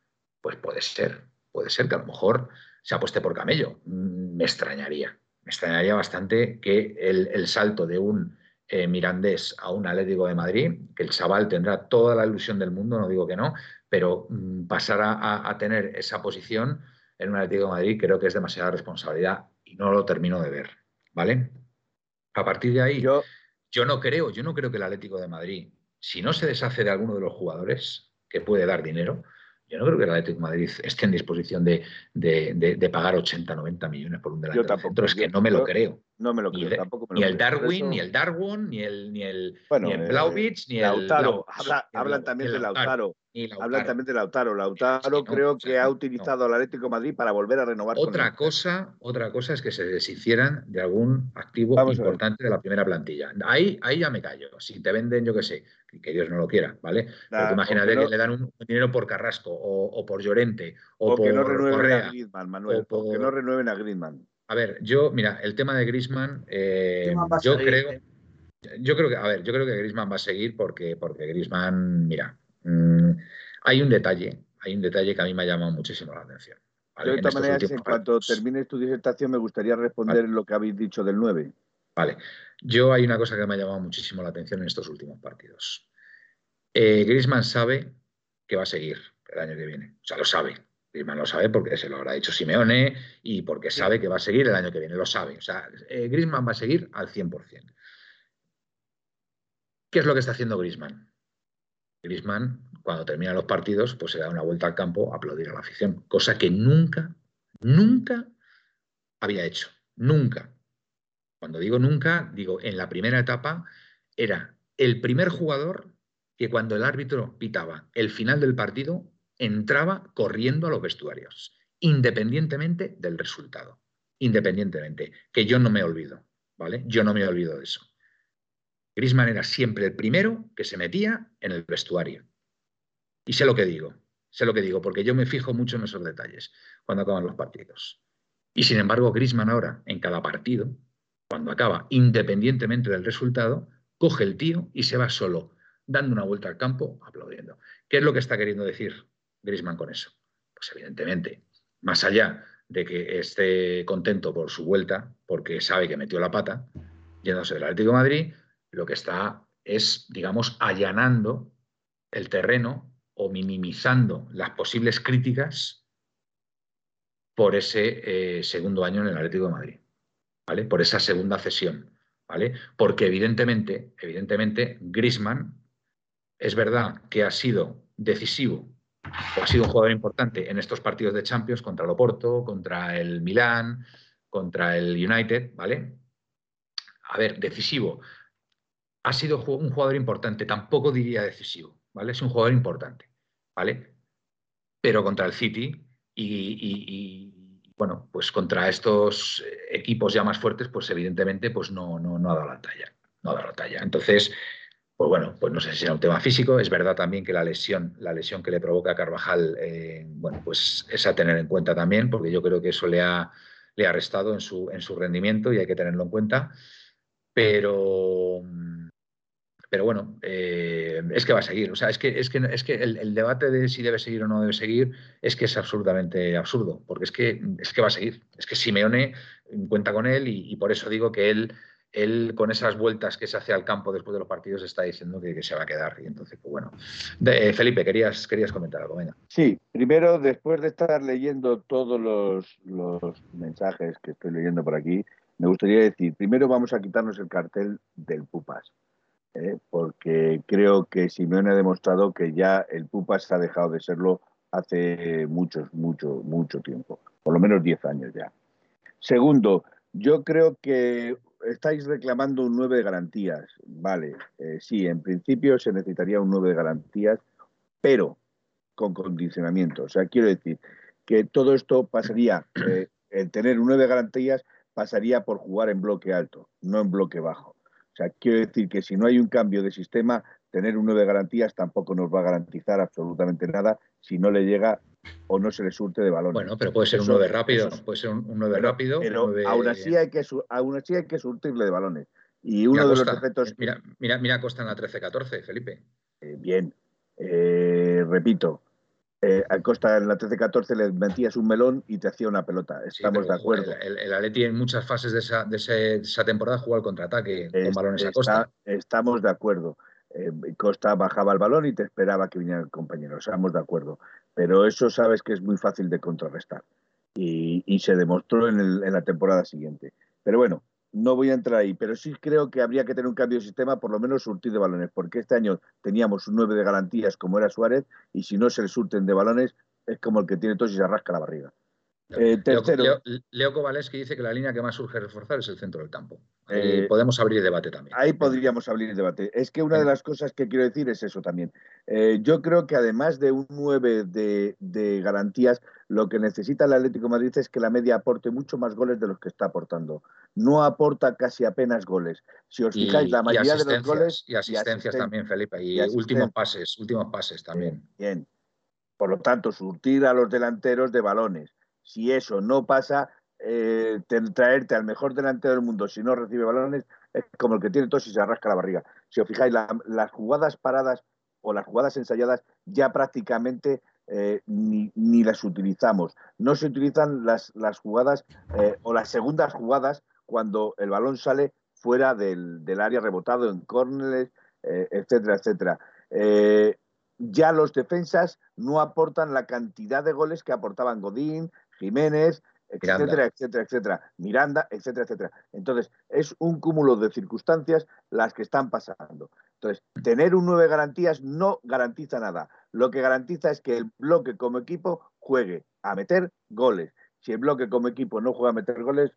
pues puede ser. Puede ser que a lo mejor se apueste por Camello. Mm, me extrañaría. Me extrañaría bastante que el salto de un eh, Mirandés a un Atlético de Madrid, que el chaval tendrá toda la ilusión del mundo, no digo que no, pero mm, pasar a, tener esa posición en un Atlético de Madrid creo que es demasiada responsabilidad y no lo termino de ver, ¿vale? A partir de ahí, yo, yo no creo, yo no creo que el Atlético de Madrid, si no se deshace de alguno de los jugadores que puede dar dinero, yo no creo que el Atlético de Madrid esté en disposición de, pagar 80, 90 millones por un delantero centro. Es que no me lo creo. No me lo creo, ni, tampoco ni el Darwin, ni el Darwin, ni el, ni el, ni el Blauvich, ni el. Lautaro. hablan también de Lautaro. Hablan también de Lautaro. Lautaro creo que ha utilizado al Atlético de Madrid para volver a renovar. Otra cosa, otra cosa es que se deshicieran de algún activo importante de la primera plantilla. Ahí, ahí ya me callo. Si te venden, yo qué sé, que Dios no lo quiera, ¿vale? Porque imagínate que le dan un dinero por Carrasco o, por Llorente o, por no renueven a Griezmann, Manuel. que no renueven a Griezmann. A ver, yo, mira, el tema de Griezmann, eh, yo creo, ¿eh? yo creo que, a ver, yo creo que Griezmann va a seguir porque, porque Griezmann, mira, mm, hay un detalle, hay un detalle que a mí me ha llamado muchísimo la atención. de todas maneras, en cuanto termines tu disertación, me gustaría responder lo que habéis dicho del 9. Vale. Yo hay una cosa que me ha llamado muchísimo la atención en estos últimos partidos. Eh, Grisman sabe que va a seguir el año que viene. O sea, lo sabe. Grisman lo sabe porque se lo habrá dicho Simeone y porque sabe que va a seguir el año que viene. Lo sabe. O sea, eh, Grisman va a seguir al 100%. ¿Qué es lo que está haciendo Grisman? Grisman, cuando termina los partidos, pues se da una vuelta al campo a aplaudir a la afición, cosa que nunca, nunca había hecho. Nunca. Cuando digo nunca, digo en la primera etapa, era el primer jugador que cuando el árbitro pitaba el final del partido, entraba corriendo a los vestuarios, independientemente del resultado. Independientemente, que yo no me olvido, ¿vale? Yo no me olvido de eso. Grisman era siempre el primero que se metía en el vestuario. Y sé lo que digo, sé lo que digo, porque yo me fijo mucho en esos detalles cuando acaban los partidos. Y sin embargo, Grisman ahora, en cada partido, cuando acaba, independientemente del resultado, coge el tío y se va solo, dando una vuelta al campo, aplaudiendo. ¿Qué es lo que está queriendo decir Grisman con eso? Pues evidentemente, más allá de que esté contento por su vuelta, porque sabe que metió la pata, yéndose del Atlético de Madrid, lo que está es, digamos, allanando el terreno o minimizando las posibles críticas por ese eh, segundo año en el Atlético de Madrid, ¿vale? Por esa segunda cesión, ¿vale? Porque evidentemente, evidentemente, Grisman es verdad que ha sido decisivo ha sido un jugador importante en estos partidos de Champions contra el Oporto, contra el Milán, contra el United, ¿vale? A ver, decisivo ha sido un jugador importante, tampoco diría decisivo, ¿vale? Es un jugador importante, ¿vale? Pero contra el City y, bueno, pues contra estos equipos ya más fuertes, pues evidentemente pues no, no, no ha dado la talla, no ha dado la talla. Entonces, pues bueno, pues no sé si será un tema físico, es verdad también que la lesión, la lesión que le provoca a Carvajal, eh, bueno, pues es a tener en cuenta también, porque yo creo que eso le ha, le ha restado en su, en su rendimiento y hay que tenerlo en cuenta. Pero, pero bueno, eh, es que va a seguir. O sea, es que, es que, es que el, debate de si debe seguir o no debe seguir es que es absolutamente absurdo, porque es que, es que va a seguir. Es que Simeone cuenta con él y, por eso digo que él, él, con esas vueltas que se hace al campo después de los partidos, está diciendo que, se va a quedar. Y entonces, pues bueno. Eh, Felipe, querías, querías comentar algo, venga. Sí, primero, después de estar leyendo todos los, los mensajes que estoy leyendo por aquí, me gustaría decir, primero vamos a quitarnos el cartel del Pupas ¿eh? porque creo que Simeone ha demostrado que ya el Pupas ha dejado de serlo hace mucho, mucho, mucho tiempo, por lo menos 10 años ya. Segundo, yo creo que estáis reclamando un 9 de garantías. Vale, eh, sí, en principio se necesitaría un 9 de garantías, pero con condicionamiento. O sea, quiero decir que todo esto pasaría, eh, el tener un 9 de garantías pasaría por jugar en bloque alto, no en bloque bajo. O sea, quiero decir que si no hay un cambio de sistema, tener un 9 garantías tampoco nos va a garantizar absolutamente nada si no le llega o no se le surte de balón. Bueno, pero puede ser un 9 rápido, puede ser un, 9 rápido. Pero Aún, así hay que, aún así hay que surtirle de balones. Y uno de los efectos. Mira, mira, mira Costa en la 13-14, Felipe. Eh, bien. Eh, repito, eh, a Costa en la 13-14 le metías un melón y te hacía una pelota. Estamos de acuerdo. El, el, Atleti en muchas fases de esa, de, esa temporada jugó al contraataque con balones a Costa. Estamos de acuerdo. Eh, Costa bajaba el balón y te esperaba que viniera el compañero. Estamos de acuerdo. Pero eso sabes que es muy fácil de contrarrestar. Y, se demostró en, el, en la temporada siguiente. Pero bueno, no voy a entrar ahí, pero sí creo que habría que tener un cambio de sistema, por lo menos surtir de balones, porque este año teníamos un 9 de garantías como era Suárez, y si no se le surten de balones, es como el que tiene tos y se arrasca la barriga. Eh, tercero, Leo, que dice que la línea que más surge reforzar es el centro del campo. Eh, podemos abrir debate también. Ahí podríamos abrir debate. Es que una de las cosas que quiero decir es eso también. Eh, yo creo que además de un 9 de, garantías, lo que necesita el Atlético de Madrid es que la media aporte mucho más goles de los que está aportando. No aporta casi apenas goles. Si os fijáis, la mayoría de los goles. Y asistencias también, Felipe. Y, últimos pases, últimos pases también. bien. Por lo tanto, surtir a los delanteros de balones si eso no pasa, eh, traerte al mejor delantero del mundo si no recibe balones es como el que tiene tos y se arrasca la barriga. Si os fijáis, las jugadas paradas o las jugadas ensayadas ya prácticamente eh, ni, las utilizamos. No se utilizan las, las jugadas eh, o las segundas jugadas cuando el balón sale fuera del, área rebotado en córneres, etcétera, etcétera. ya los defensas no aportan la cantidad de goles que aportaban Godín, Jiménez, etcétera, etcétera, etcétera, Miranda, etcétera, etcétera. Entonces, es un cúmulo de circunstancias las que están pasando. Entonces, tener un nueve garantías no garantiza nada. Lo que garantiza es que el bloque como equipo juegue a meter goles. Si el bloque como equipo no juega a meter goles,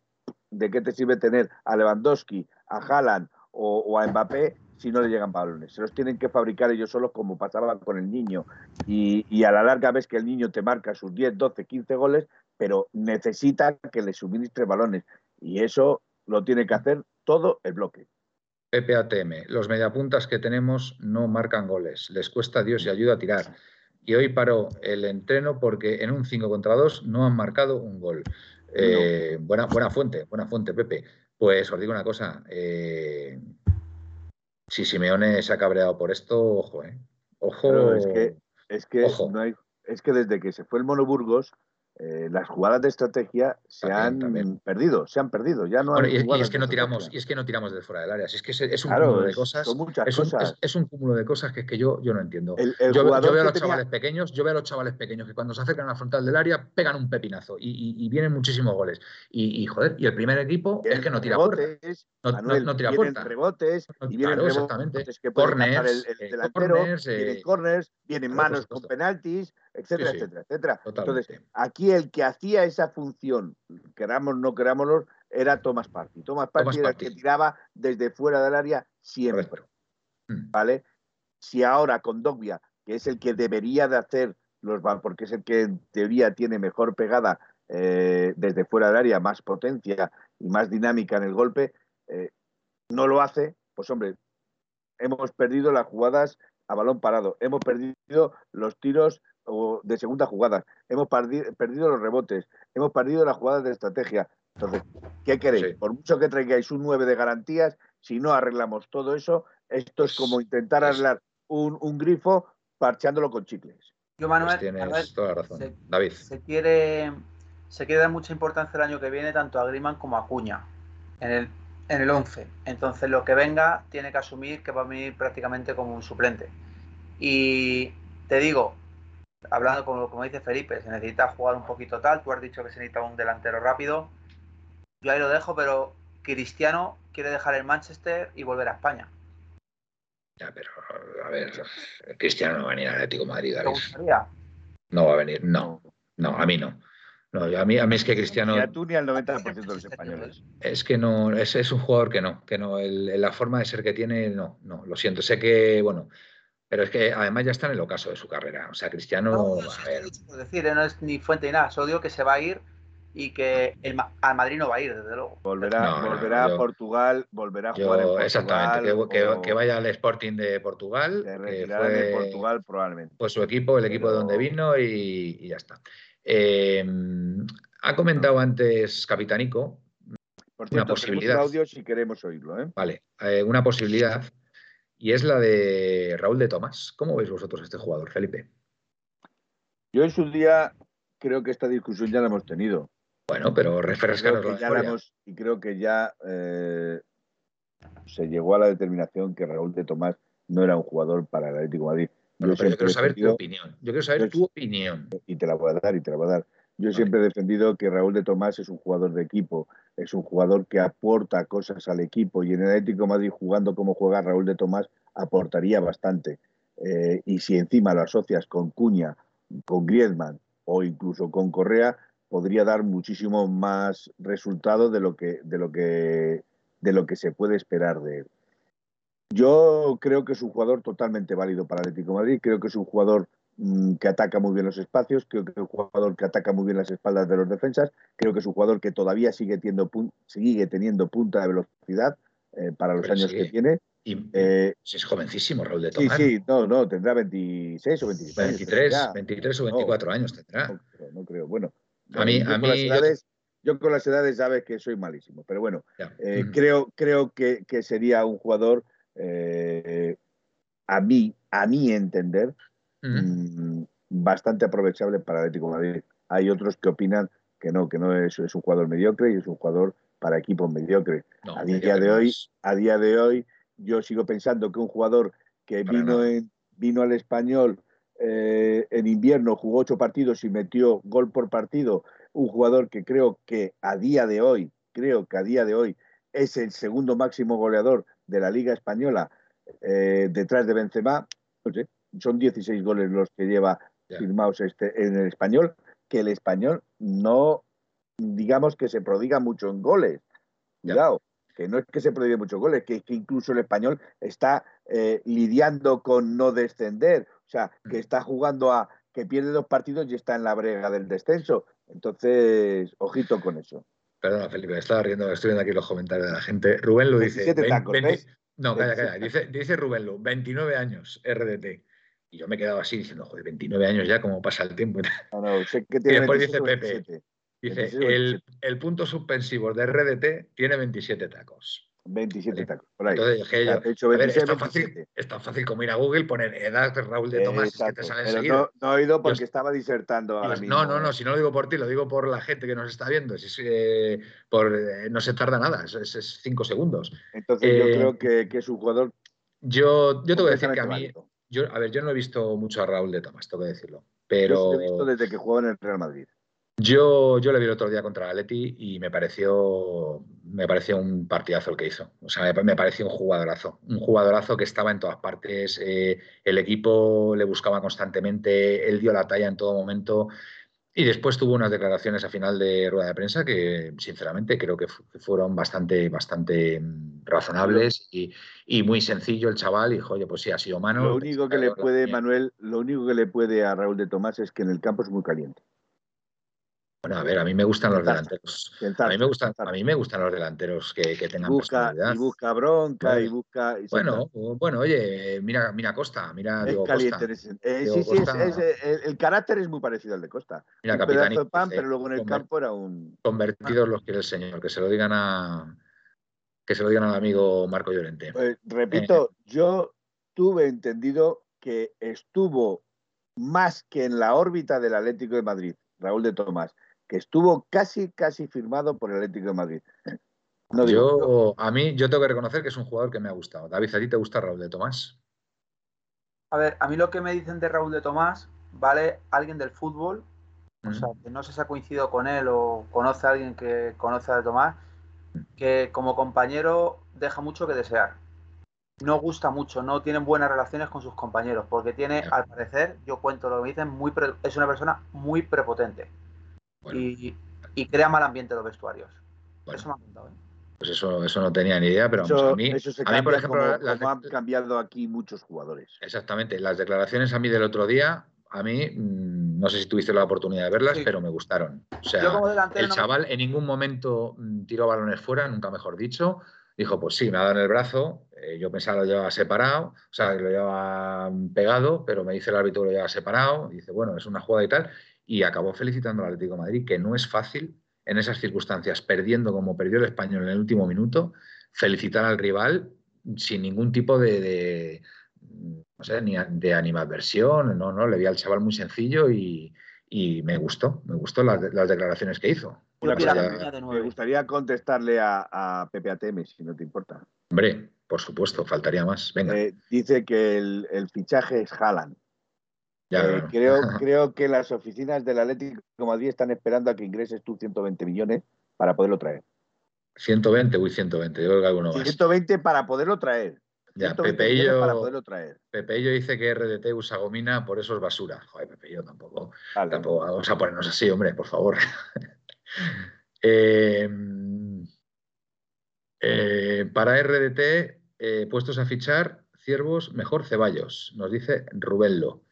¿de qué te sirve tener a Lewandowski, a Haaland o, a Mbappé si no le llegan balones? Se los tienen que fabricar ellos solos como pasaba con el niño. Y, y a la larga ves que el niño te marca sus 10, 12, 15 goles, pero necesita que le suministre balones. Y eso lo tiene que hacer todo el bloque. PPATM, los mediapuntas que tenemos no marcan goles, les cuesta Dios y ayuda a tirar. Y hoy paró el entreno porque en un 5 contra 2 no han marcado un gol. Eh, buena, buena fuente, buena fuente, Pepe. Pues os digo una cosa, eh, si Simeone se ha cabreado por esto, ojo, ¿eh? Ojo. es que, es que, No hay, es que desde que se fue el Monoburgos, eh, las jugadas de estrategia se han perdido, se han perdido. Ya no y, es que no tiramos, y es que no tiramos de fuera del área. es que es, un cúmulo de cosas. es, un, cúmulo de cosas que es que yo, yo no entiendo. yo, veo a los chavales pequeños, yo veo a los chavales pequeños que cuando se acercan a la frontal del área pegan un pepinazo y, vienen muchísimos goles. Y, joder, y el pier equipo es que no tira puerta. No, tira puerta. rebotes, y vienen claro, exactamente. que corners, el, eh, corners, vienen eh, corners, vienen manos con penaltis, etcétera, etcétera, etcétera. Entonces, aquí el que hacía esa función, queramos o no querámoslo, era Thomas Party. Thomas Party era el que tiraba desde fuera del área siempre. Mm. ¿Vale? Si ahora con Dogbia, que es el que debería de hacer los porque es el que en teoría tiene mejor pegada eh, desde fuera del área, más potencia y más dinámica en el golpe, eh, no lo hace, pues hombre, hemos perdido las jugadas a balón parado, hemos perdido los tiros de segunda jugada, hemos perdido los rebotes, hemos perdido las jugadas de estrategia. Entonces, ¿qué queréis? Por mucho que traigáis un 9 de garantías, si no arreglamos todo eso, esto es como intentar arreglar un, grifo parchándolo con chicles. Yo, Manuel, tienes toda la razón. David. Se quiere, se quiere dar mucha importancia el año que viene tanto a Griman como a Cuña en el, en el 11. Entonces, lo que venga tiene que asumir que va a venir prácticamente como un suplente. Y te digo, hablando como, como dice Felipe, se necesita jugar un poquito tal, tú has dicho que se necesita un delantero rápido, yo ahí lo dejo, pero Cristiano quiere dejar el Manchester y volver a España. Ya, pero a ver, Cristiano no va a venir al Atlético de Madrid. No va a venir, no, no, a mí no. No, a mí, a mí es que Cristiano. Ni a tú ni al 90% de los españoles. Es que no, es, es un jugador que no, que no, la forma de ser que tiene, no, no, lo siento. Sé que, bueno, pero es que además ya está en el ocaso de su carrera. O sea, Cristiano. No, a decir, ¿eh? no es ni fuente ni nada. Solo digo que se va a ir y que el, al Madrid no va a ir, desde luego. Volverá, volverá a Portugal, volverá a jugar en Portugal. Exactamente, que, vaya al Sporting de Portugal. Que fue, de Portugal, probablemente. Pues su equipo, el equipo de donde vino y, ya está. Em, ha comentado antes Capitánico una posibilidad. audio si queremos oírlo. ¿eh? Vale, eh, una posibilidad y es la de Raúl de Tomás. ¿Cómo veis vosotros este jugador, Felipe? Yo en su día creo que esta discusión ya la hemos tenido. Bueno, pero refrescaros la, Y creo que ya eh, se llegó a la determinación que Raúl de Tomás no era un jugador para el Atlético de Madrid. yo, quiero saber tu opinión. Yo quiero saber tu opinión. Y te la voy a dar, y te la voy a dar. Yo siempre he defendido que Raúl de Tomás es un jugador de equipo, es un jugador que aporta cosas al equipo y en el Atlético Madrid jugando como juega Raúl de Tomás aportaría bastante. Eh, y si encima lo asocias con Cuña, con Griezmann o incluso con Correa, podría dar muchísimo más resultado de lo que, de lo que, de lo que se puede esperar de él. Yo creo que es un jugador totalmente válido para Atlético Madrid, creo que es un jugador que ataca muy bien los espacios, creo que es un jugador que ataca muy bien las espaldas de los defensas, creo que es un jugador que todavía sigue teniendo, sigue teniendo punta de velocidad eh, para los años que tiene. Y, eh, es jovencísimo Raúl de Tomás. Sí, sí, no, no, tendrá 26 o 27 23, años. 23 o 24 años tendrá. No, creo, Bueno, a mí, a mí yo... con las edades sabes que soy malísimo, pero bueno, eh, creo, creo que, que, sería un jugador, a mí, a mi entender, Mm, bastante aprovechable para Atlético Madrid. Hay otros que opinan que no, que no es, es un jugador mediocre y es un jugador para equipos mediocres. a día de hoy, a día de hoy, yo sigo pensando que un jugador que vino en, vino al español eh, en invierno, jugó ocho partidos y metió gol por partido, un jugador que creo que a día de hoy, creo que a día de hoy es el segundo máximo goleador de la Liga Española eh, detrás de Benzema, no sé, son 16 goles los que lleva firmados este, en el español, que el español no, digamos que se prodiga mucho en goles. Cuidado, que no es que se prodigue mucho goles, que, que incluso el español está eh, lidiando con no descender, o sea, que mm. está jugando a que pierde dos partidos y está en la brega del descenso. Entonces, ojito con eso. Perdona, Felipe, estaba riendo, estoy viendo aquí los comentarios de la gente. Rubén lo dice. No, calla, calla. Dice, dice Rubén Lu, 29 años, RDT. Y yo me he quedado así diciendo, joder, 29 años ya, ¿cómo pasa el tiempo? No, no, sé que tiene y después dice Pepe, dice, el, el, punto suspensivo de RDT tiene 27 tacos. 27 tacos, por ahí. Entonces dije yo, hecho 27, es, tan fácil, es, tan fácil, como ir a Google, poner edad Raúl de Tomás, que te sale enseguida. No, no, he oído porque estaba disertando ahora mismo. No, no, no, si no lo digo por ti, lo digo por la gente que nos está viendo. Si, eh, por, eh, no se tarda nada, es, es, cinco segundos. Entonces yo creo eh, que, que, es un jugador... Yo, yo tengo que decir que a mí... Yo, a ver, yo no he visto mucho a Raúl de Tomás, tengo que decirlo. Pero... Yo he visto desde que jugaba en el Real Madrid. Yo, yo le vi el otro día contra el Atleti y me pareció, me pareció un partidazo el que hizo. O sea, me, pareció un jugadorazo. Un jugadorazo que estaba en todas partes. Eh, el equipo le buscaba constantemente. Él dio la talla en todo momento. Y después tuvo unas declaraciones a final de rueda de prensa que, sinceramente, creo que fueron bastante, bastante mm, razonables y, y, muy sencillo el chaval. Y, oye, pues sí, ha sido mano. Lo único que le puede, Manuel, lo único que le puede a Raúl de Tomás es que en el campo es muy caliente. Bueno, a ver, a mí me gustan los delanteros. A mí me gustan, a mí me gustan los delanteros que, que tengan busca, Y busca bronca y busca. bueno, bueno, oye, mira, mira Costa, mira es caliente, eh, sí, sí, es, el, carácter es muy parecido al de Costa. Mira, capitán. De pan, pero luego en el campo era un. Convertidos los quiere el señor, que se lo digan a. Que se lo digan al amigo Marco Llorente. Pues, repito, eh. yo tuve entendido que estuvo más que en la órbita del Atlético de Madrid, Raúl de Tomás que estuvo casi, casi firmado por el Atlético de Madrid. yo, a mí, yo tengo que reconocer que es un jugador que me ha gustado. David, ¿a ti te gusta Raúl de Tomás? A ver, a mí lo que me dicen de Raúl de Tomás, vale alguien del fútbol, o sea, que no sé si ha coincidido con él o conoce a alguien que conoce a de Tomás, que como compañero deja mucho que desear. No gusta mucho, no tienen buenas relaciones con sus compañeros, porque tiene, al parecer, yo cuento lo que me dicen, muy es una persona muy prepotente y, crea mal ambiente en los vestuarios. Eso me ha contado. ¿eh? Pues eso, eso no tenía ni idea, pero a mí, a mí por ejemplo, han cambiado aquí muchos jugadores. Exactamente, las declaraciones a mí del otro día, a mí, mm, no sé si tuviste la oportunidad de verlas, pero me gustaron. O sea, el chaval en ningún momento mm, tiró balones fuera, nunca mejor dicho. Dijo, pues sí, me ha dado en el brazo, eh, yo pensaba que lo llevaba separado, o sea, que lo llevaba pegado, pero me dice el árbitro que lo llevaba separado, dice, bueno, es una jugada y tal, y acabó felicitando al Atlético de Madrid, que no es fácil en esas circunstancias, perdiendo como perdió el español en el último minuto, felicitar al rival sin ningún tipo de, no sé, ni de animadversión, no, no, le vi al chaval muy sencillo y, me gustó, me gustó las, declaraciones que hizo. Me gustaría contestarle a, Pepe Ateme, si no te importa. Hombre, por supuesto, faltaría más. Venga. Eh, dice que el, el, fichaje es Haaland. Eh, creo, creo que las oficinas del Atlético de Madrid están esperando a que ingreses tú 120 millones para poderlo traer. 120, uy, 120, yo creo que alguno 120 para poderlo traer. Ya, Pepeillo, para poderlo traer. Pepeillo dice que RDT usa gomina, por eso es basura. Joder, Pepeillo tampoco. Tampoco vamos a ponernos así, hombre, por favor. Eh, eh, para RDT, puestos a fichar, ciervos, mejor Ceballos, nos dice Rubello.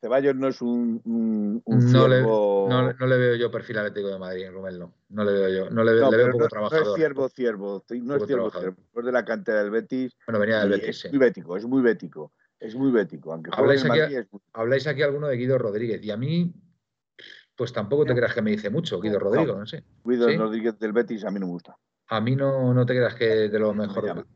Ceballos no es un, un, no, le, no, le, veo yo perfil atlético de Madrid, Rubén, no. No le veo yo. No le, veo, le veo poco trabajador. No es ciervo, ciervo. No es ciervo, ciervo. Es de la cantera del Betis. Bueno, venía del Betis, es muy bético, es muy bético. Es muy bético. Aunque habláis, aquí, habláis aquí alguno de Guido Rodríguez. Y a mí, pues tampoco te creas que me dice mucho, Guido Rodríguez, no, sé. Guido Rodríguez del Betis a mí no me gusta. A mí no, no te creas que de lo mejor.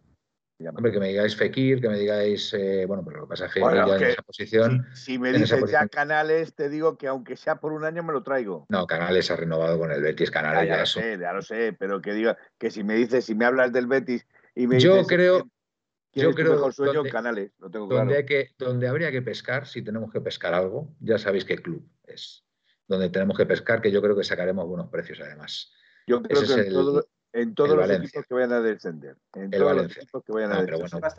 Hombre, que me digáis Fekir, que me digáis, eh, bueno, pero lo que pasa es que ya en esa posición. Si, me dices ya Canales, te digo que aunque sea por un año me lo traigo. No, Canales ha renovado con el Betis, Canales ya, ya, lo sé, ya lo sé, pero que diga que si me dices, si me hablas del Betis y me yo creo, yo creo mejor sueño donde, Canales, lo tengo claro. Donde, que, donde habría que pescar, si tenemos que pescar algo, ya sabéis qué club es. Donde tenemos que pescar, que yo creo que sacaremos buenos precios además. Yo creo que en, todo, en todos los equipos que vayan a descender. En el todos Valencia. los equipos que vayan a No, descender.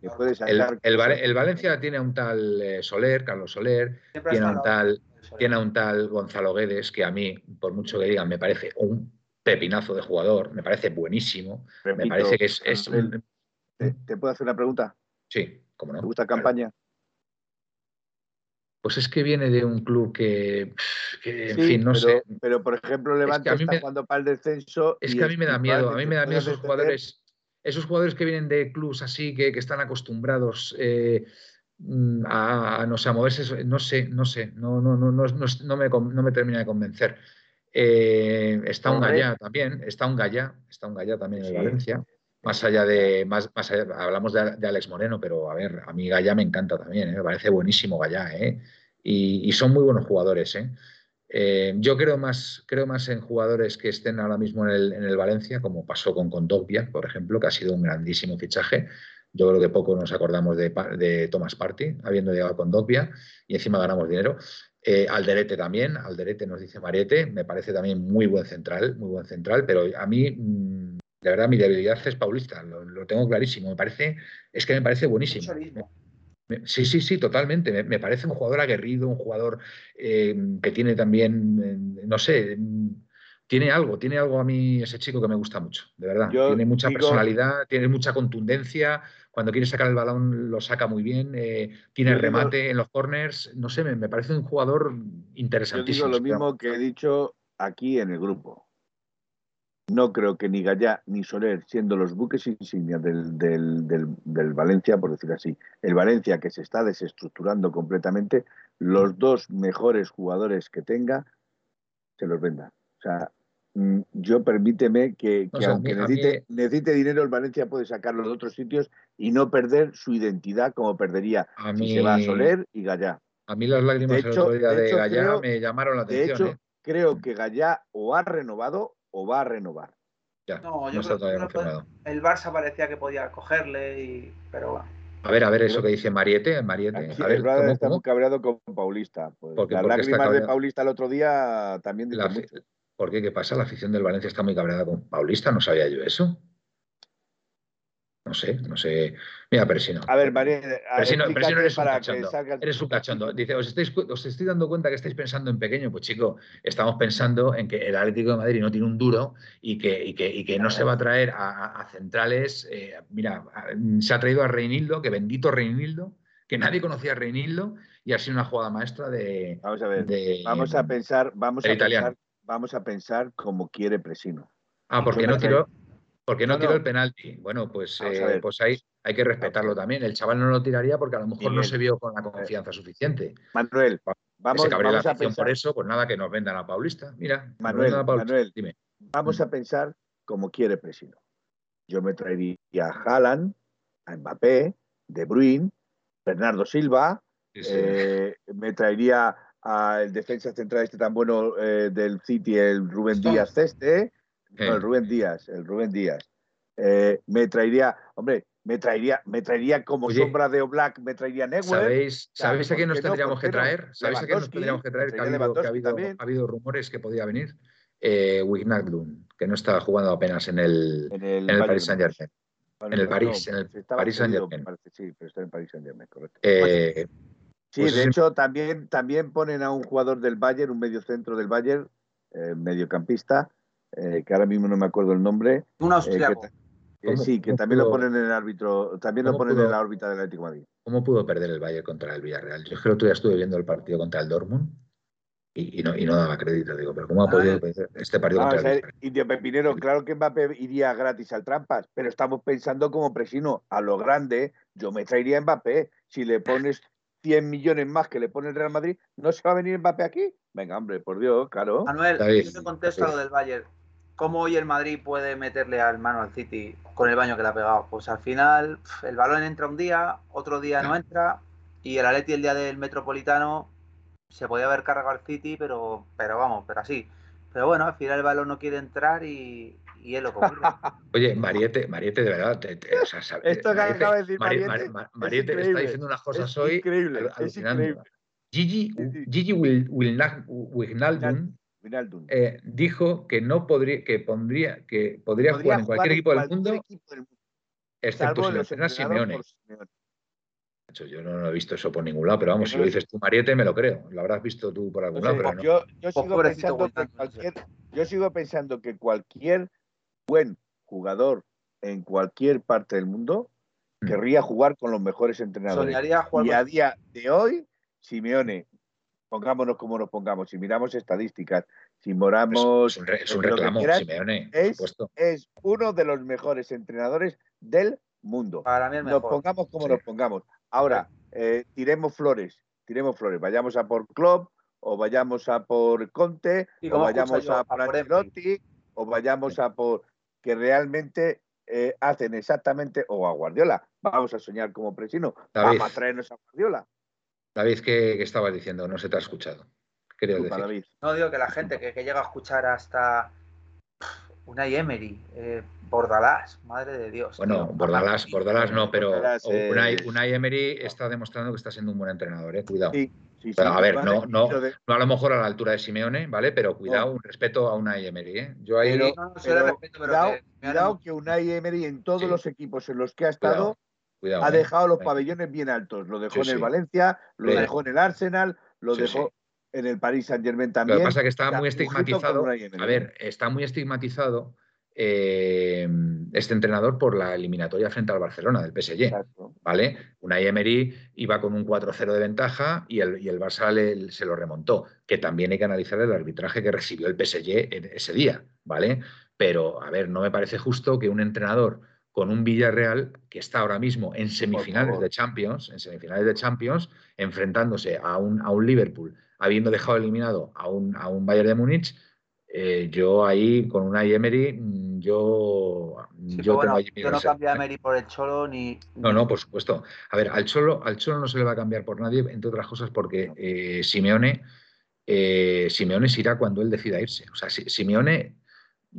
pero bueno, el, el, el, Valencia tiene a un tal eh, Soler, Carlos Soler, tiene a un tal, tiene a un tal Gonzalo Guedes, que a mí, por mucho que digan, me parece un pepinazo de jugador, me parece buenísimo, Repito, me parece que es, es un... ¿Te, ¿Te, puedo hacer una pregunta? Sí, como no. ¿Te gusta campaña? Pues es que viene de un club que, que en sí, fin, no pero, sé. Pero, por ejemplo, Levante es que está me, jugando para el descenso. Es que a mí me da miedo, a mí me da miedo esos jugadores, esos jugadores que vienen de clubs así, que, que están acostumbrados eh, a, a, no sé, a moverse, no sé, no sé, no, no, no, no, no, me, no me termina de convencer. Eh, está un Gallá también, está un Gallá, está un Gallá también en. Valencia. Más allá de, más, más allá, hablamos de, Alex Moreno, pero a ver, a mí Gallá me encanta también, ¿eh? me parece buenísimo Gallá, ¿eh? y, son muy buenos jugadores. ¿eh? Eh, yo creo más, creo más en jugadores que estén ahora mismo en el, en el Valencia, como pasó con Condogbia, por ejemplo, que ha sido un grandísimo fichaje. Yo creo que poco nos acordamos de, de Thomas Party, habiendo llegado a Condogbia, y encima ganamos dinero. Eh, Alderete también, Alderete nos dice Mariete, me parece también muy buen central, muy buen central, pero a mí mmm, de verdad mi debilidad es Paulista, lo, lo, tengo clarísimo, me parece, es que me parece buenísimo. Sí, sí, sí, totalmente. Me, me, parece un jugador aguerrido, un jugador eh, que tiene también, eh, no sé, tiene algo, tiene algo a mí ese chico que me gusta mucho, de verdad. Yo tiene mucha digo... personalidad, tiene mucha contundencia. Cuando quiere sacar el balón lo saca muy bien, eh, tiene Yo remate digo... en los corners. No sé, me, me, parece un jugador interesantísimo. Yo digo lo mismo que he dicho aquí en el grupo no creo que ni Gallá ni Soler, siendo los buques insignia del, del, del, del, Valencia, por decir así, el Valencia que se está desestructurando completamente, los dos mejores jugadores que tenga, se los venda. O sea, mm, yo permíteme que, que o sea, aunque mí, necesite, mí... necesite, dinero, el Valencia puede sacarlo de otros sitios y no perder su identidad como perdería a si mí... se va a Soler y Gallá. A mí las lágrimas de hecho, el otro día de, de Gallá creo, me llamaron la atención. De hecho, ¿eh? creo que Gallá o ha renovado o va a renovar. Ya, no, yo no creo que el Barça parecía que podía cogerle, y... pero bueno. A ver, a ver, eso que dice Mariete. Mariete. Aquí a ver, el ¿cómo, está cómo? muy cabreado con Paulista. Pues porque, las porque lágrimas de Paulista el otro día también la, ¿Por qué? ¿Qué pasa? La afición del Valencia está muy cabreada con Paulista. No sabía yo eso. No sé, no sé. Mira, Persino. A ver, María. Persino, Persino eres un cachondo. Eres un cachondo. Dice, ¿os, estáis, os estoy dando cuenta que estáis pensando en pequeño. Pues chico, estamos pensando en que el Atlético de Madrid no tiene un duro y que, y que, y que no se va a traer a, a centrales. Eh, mira, se ha traído a Reinildo, que bendito Reinildo, que nadie conocía a Reinildo y ha sido una jugada maestra de. Vamos a ver. De, vamos a pensar, vamos a pensar, vamos a pensar como quiere Presino. Ah, porque no tiró. Porque no, no tiró no. el penalti. Bueno, pues, eh, pues ahí hay que respetarlo también. El chaval no lo tiraría porque a lo mejor no se vio con la confianza suficiente. Manuel, vamos, se vamos la afición por eso, pues nada, que nos vendan a Paulista. Mira, Manuel, a Paulista. Manuel dime. vamos a pensar como quiere Presino. Yo me traería a Haaland, a Mbappé, De Bruyne, Bernardo Silva, sí, sí. Eh, me traería al defensa central este tan bueno eh, del City, el Rubén Díaz este, no, el Rubén Díaz, el Rubén Díaz. Eh, me traería, hombre, me traería, me traería como Oye, sombra de Oblak, me traería Neuer. ¿Sabéis, ¿sabéis a quién nos tendríamos que traer? ¿Sabéis a quién nos tendríamos que traer? Que ha habido, que ha habido, ha habido, rumores que podía venir. Eh, Wijnaldum, que no está jugando apenas en el, en el, en el Paris Saint Germain. Bueno, en el París, no, en el Paris Saint Germain. Sí, pero está en Paris Saint Germain, correcto. Eh, sí, pues de hecho, también, también ponen a un jugador del Bayern, un medio centro del Bayern, eh, mediocampista, eh, que ahora mismo no me acuerdo el nombre. Un austriaco. Eh, que, sí, que también pudo, lo ponen en el árbitro, también lo ponen pudo, en la órbita del Atlético Madrid. ¿Cómo pudo perder el Bayern contra el Villarreal? Yo creo que ya estuve viendo el partido contra el Dortmund y, y, no, y no, daba crédito, digo, pero ¿cómo ha podido perder este partido ah, contra el Villarreal? Indio Pepinero, claro que Mbappé iría gratis al Trampas, pero estamos pensando como presino, a lo grande, yo me traería a Mbappé, si le pones 100 millones más que le pone el Real Madrid, ¿no se va a venir Mbappé aquí? Venga, hombre, por Dios, claro. Manuel, David, yo te contesto lo del Bayern ¿cómo hoy el Madrid puede meterle al mano al City con el baño que le ha pegado? Pues al final el balón entra un día, otro día no entra y el Atleti el día del Metropolitano se podía haber cargado al City, pero, pero vamos, pero así. Pero bueno, al final el balón no quiere entrar y, y es lo que Oye, Mariette, Mariette, de verdad, o sea, Esto que acaba de decir Mariette, Mariette, está diciendo unas cosas hoy increíble, es increíble. Gigi, Gigi Wijnaldum eh, dijo que no podría, que pondría, que podría, jugar en cualquier, equipo, del mundo, excepto si lo entrenara Simeone. Yo no, he visto eso por ningún lado, pero vamos, si lo dices tú, Mariette, me lo creo. Lo habrás visto tú por algún lado, pero no. Yo, yo, sigo pensando que cualquier, yo sigo pensando que cualquier buen jugador en cualquier parte del mundo mm. querría jugar con los mejores entrenadores. y a día de hoy, Simeone, pongámonos como nos pongamos, si miramos estadísticas, si moramos. Es un, reclamo, Simeone. Es, es, uno de los mejores entrenadores del mundo. Para mí Nos pongamos como nos pongamos. Ahora, eh, tiremos flores, tiremos flores. Vayamos a por Klopp, o vayamos a por Conte, o vayamos a por Ancelotti, o vayamos a por que realmente eh, hacen exactamente, o a Guardiola. Vamos a soñar como Presino. Vamos a traernos a Guardiola. David, ¿qué, estabas diciendo? No se te ha escuchado. decir? No, digo que la gente que, llega a escuchar hasta una Emery, eh, Bordalás, madre de Dios. Bueno, Bordalás, Bordalás no, pero Unai, Emery está demostrando que está siendo un buen entrenador, eh, cuidado. Sí, sí, a ver, no, no, no a lo mejor a la altura de Simeone, ¿vale? Pero cuidado, un respeto a Unai Emery, ¿eh? Yo ahí... cuidado, que, Unai Emery en todos los equipos en los que ha estado ha dejado los pabellones bien altos. Lo dejó en el Valencia, lo dejó en el Arsenal, lo dejó en el Paris Saint Germain también. Lo que pasa es que está muy estigmatizado. A ver, está muy estigmatizado eh, este entrenador por la eliminatoria frente al Barcelona del PSG. ¿Vale? Una Emery iba con un 4-0 de ventaja y el, y el Barça se lo remontó. Que también hay que analizar el arbitraje que recibió el PSG ese día. ¿Vale? Pero, a ver, no me parece justo que un entrenador con un Villarreal que está ahora mismo en semifinales de Champions, en semifinales de Champions, enfrentándose a un, a un Liverpool, habiendo dejado eliminado a un, a un Bayern de Múnich, eh, yo ahí con una Emery, mm, yo, yo, tengo yo no cambio a Emery por el Cholo ni. No, no, por supuesto. A ver, al Cholo, al Cholo no se le va a cambiar por nadie, entre otras cosas porque eh, Simeone, eh, Simeone se irá cuando él decida irse. O sea, Simeone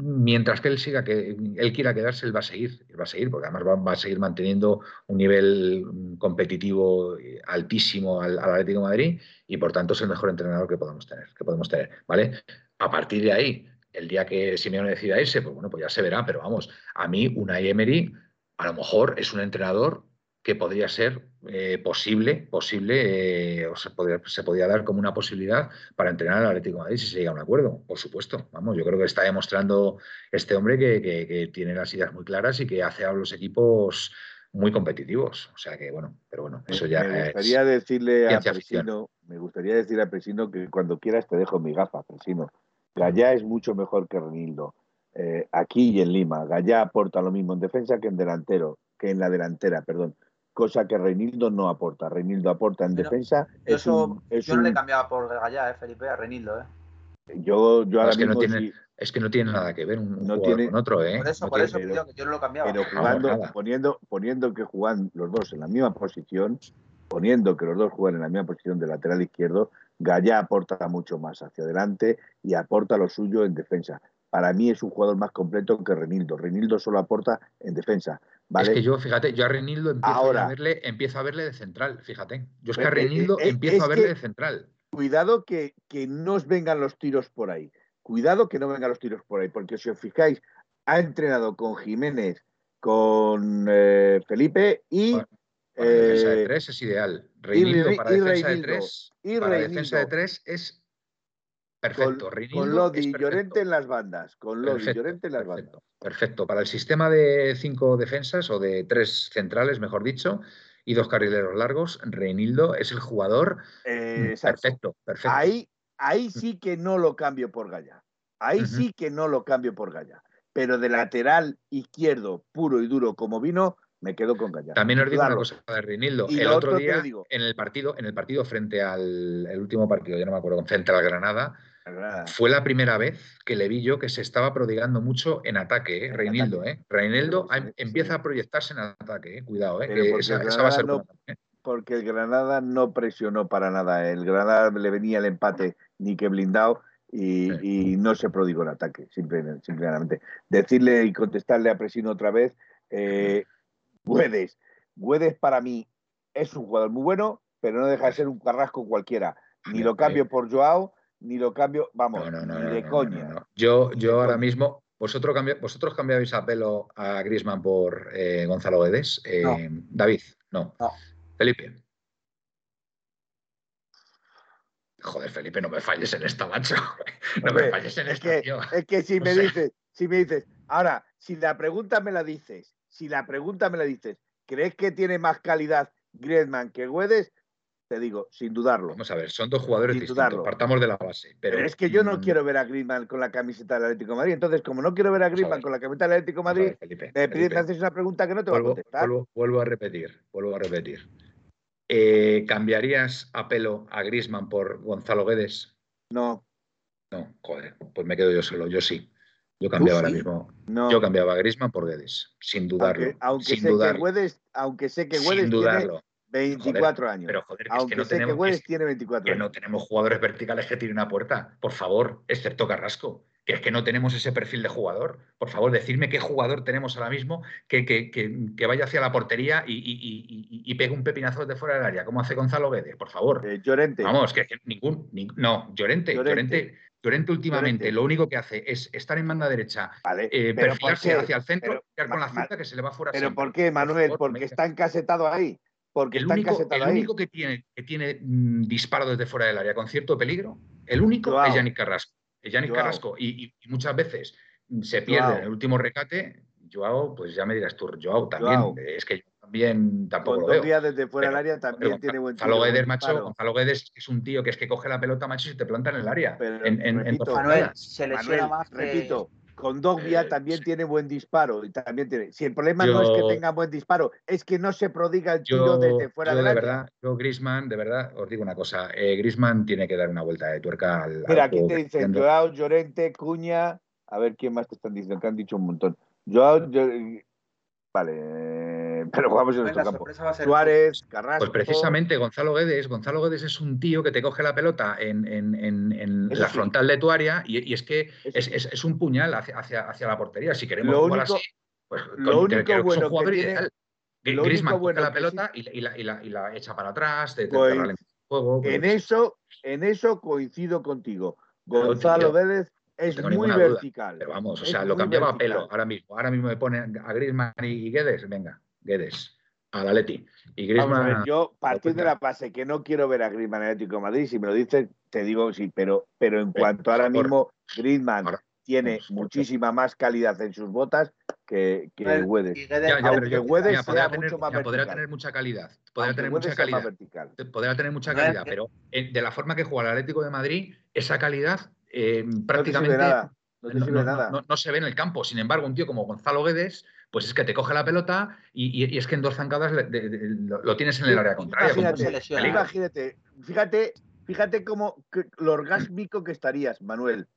mientras que él siga, que él quiera quedarse, él va a seguir, va a seguir, porque además va, a seguir manteniendo un nivel mm, competitivo eh, altísimo al, Atlético de Madrid y por tanto es el mejor entrenador que podemos tener, que podemos tener, ¿vale? A partir de ahí, el día que Simeone decida irse, pues bueno, pues ya se verá, pero vamos, a mí una Emery a lo mejor es un entrenador que podría ser eh, posible, posible, eh, o se podría, se podría dar como una posibilidad para entrenar al Atlético de Madrid si se llega a un acuerdo, por supuesto. Vamos, yo creo que está demostrando este hombre que, tiene las ideas muy claras y que hace a los equipos muy competitivos. O sea que, bueno, pero bueno, eso ya me gustaría decirle a Presino, me gustaría decirle a Presino que cuando quieras te dejo mi gafa, Presino. Gallá es mucho mejor que Renildo. Eh, aquí y en Lima. Gallá aporta lo mismo en defensa que en delantero, que en la delantera, perdón cosa que Reinildo no aporta. Reinildo aporta en defensa. Eso, yo no le cambiaba por Gallá, eh, Felipe, a Reinildo. Eh. Yo, yo ahora es, que no tiene, es que no tiene nada que ver un, no tiene, con otro. ¿eh? Por eso, por eso que yo no lo cambiaba. Pero jugando, poniendo, poniendo que juegan los dos en la misma posición, poniendo que los dos juegan en la misma posición de lateral izquierdo, Gallá aporta mucho más hacia adelante y aporta lo suyo en defensa. Para mí es un jugador más completo que Renildo. Renildo solo aporta en defensa. Es que yo, fíjate, yo a Renildo empiezo, a, verle, empiezo a verle de central, fíjate. Yo es que a pues, eh, Renildo eh, empiezo a verle de central. Cuidado que, que no os vengan los tiros por ahí. Cuidado que no vengan los tiros por ahí, porque si os fijáis, ha entrenado con Jiménez, con eh, Felipe y. Para, defensa de tres es ideal. Reinildo para defensa de tres. Y para defensa de tres es Perfecto. Con, Lodi y Llorente en las bandas. Con Lodi y Llorente en las bandas. Perfecto. Para el sistema de cinco defensas o de tres centrales, mejor dicho, y dos carrileros largos, Reinildo es el jugador perfecto, perfecto. Ahí, ahí mm. sí que no lo cambio por Gaya. Ahí sí que no lo cambio por Gaya. Pero de lateral izquierdo, puro y duro como vino, Me quedo con Gallar. También os digo una cosa de Reinildo. El otro día, en el partido, en el partido frente al último partido, ya no me acuerdo, con Central Granada, fue la primera vez que le vi yo que se estaba prodigando mucho en ataque, ¿eh? Reinildo. ¿eh? Reinildo empieza a proyectarse en ataque, ¿eh? cuidado, ¿eh? que esa, va a ser ¿eh? Porque el Granada no presionó para nada. El Granada le venía el empate ni que blindado y, no se prodigó en ataque, simplemente. Decirle y contestarle a Presino otra vez, eh, Güedes. Güedes para mí es un jugador muy bueno, pero no deja de ser un carrasco cualquiera. Ni lo cambio por Joao, ni lo cambio, vamos, ni de coña. Yo, yo ahora mismo, vosotros, vosotros cambiáis a pelo a Grisman por eh, Gonzalo Guedes. Eh, David, no. Felipe. Joder, Felipe, no me falles en esta, macho. No me falles en esta, Es que si me dices, si me dices, ahora, si la pregunta me la dices, si la pregunta me la dices, ¿crees que tiene más calidad Griezmann que Guedes? Te digo, sin dudarlo. Vamos a ver, son dos jugadores distintos, partamos de la base. Pero, es que yo no mm, quiero ver a Griezmann con la camiseta del Atlético de Madrid. Entonces, como no quiero ver a Griezmann con la camiseta del Atlético de Madrid, me, haces una pregunta que no te voy a contestar. Vuelvo, a repetir, vuelvo a repetir. Eh, ¿Cambiarías a pelo a Griezmann por Gonzalo Guedes? No. No, joder, pues me quedo yo solo, yo sí. Yo cambiaba ahora mismo. Yo cambiaba a Griezmann por Guedes, sin dudarlo. Aunque, sin sé que Guedes, aunque sé que Guedes tiene 24 años. Pero joder, es que no tenemos, que tiene 24 que no tenemos jugadores verticales que tiren una puerta, por favor, excepto Carrasco. Que es que no tenemos ese perfil de jugador. Por favor, decirme qué jugador tenemos ahora mismo que, que, que, vaya hacia la portería y, y, y, pegue un pepinazo desde fuera del área, como hace Gonzalo Guedes, por favor. Eh, Llorente. Vamos, que, ningún, No, Llorente. Llorente Llorente últimamente lo único que hace es estar en banda derecha, eh, perfilarse hacia el centro, pero, con la cinta que se le va fuera. ¿Pero por qué, Manuel? porque está encasetado ahí. Porque el está único, el único que tiene, que tiene mm, disparo desde fuera del área con cierto peligro, el único es Yannick Carrasco. Es Yannick Carrasco. Y, muchas veces se pierde en el último recate. Joao, pues ya me dirás tú, Joao también. Es que también tampoco lo veo. desde fuera del área también tiene buen Gonzalo Guedes, macho, Gonzalo Guedes es un tío que es que coge la pelota, macho, y te planta en el área. en, en, repito, Manuel, se lesiona más Repito, con Dogbia eh, también tiene buen disparo y también tiene. Si el problema no es que tenga buen disparo, es que no se prodiga el tiro desde fuera del de área. verdad, yo Grisman, de verdad, os digo una cosa, eh, Grisman tiene que dar una vuelta de tuerca al. Mira, aquí te dicen Joao, Llorente, Cuña, a ver quién más te están diciendo, que han dicho un montón. Joao, vale pero jugamos en nuestro campo. Suárez, Carrasco. Pues precisamente Gonzalo Guedes, Gonzalo Guedes es un tío que te coge la pelota en, la frontal de tu área y, es que es, un puñal hacia, hacia, la portería. Si queremos jugar así, pues lo único bueno que tiene, Griezmann coge la pelota y, la, echa para atrás, te, pues, juego, en, pues eso, en eso coincido contigo. Gonzalo Guedes es muy vertical. Pero vamos, o sea, lo cambiaba a pelo ahora mismo. Ahora mismo me ponen a Griezmann y Guedes, venga. Guedes a la Leti. Y Griezmann, yo partir de la base que no quiero ver a Griezmann en Atlético de Madrid, si me lo dices, te digo sí, pero, pero en cuanto ahora mismo Griezmann tiene muchísima más calidad en sus botas que, que Guedes. Ya, ya, pero Guedes podrá, tener, mucho más podrá tener mucha calidad. Podrá tener mucha calidad. Podrá tener mucha calidad, pero eh, de la forma que juega el Atlético de Madrid, esa calidad eh, prácticamente no, no, se ve en el campo. Sin embargo, un tío como Gonzalo Guedes pues es que te coge la pelota y, es que en dos zancadas lo, tienes en el área contraria. Imagínate, fíjate, fíjate cómo lo orgásmico que estarías, Manuel.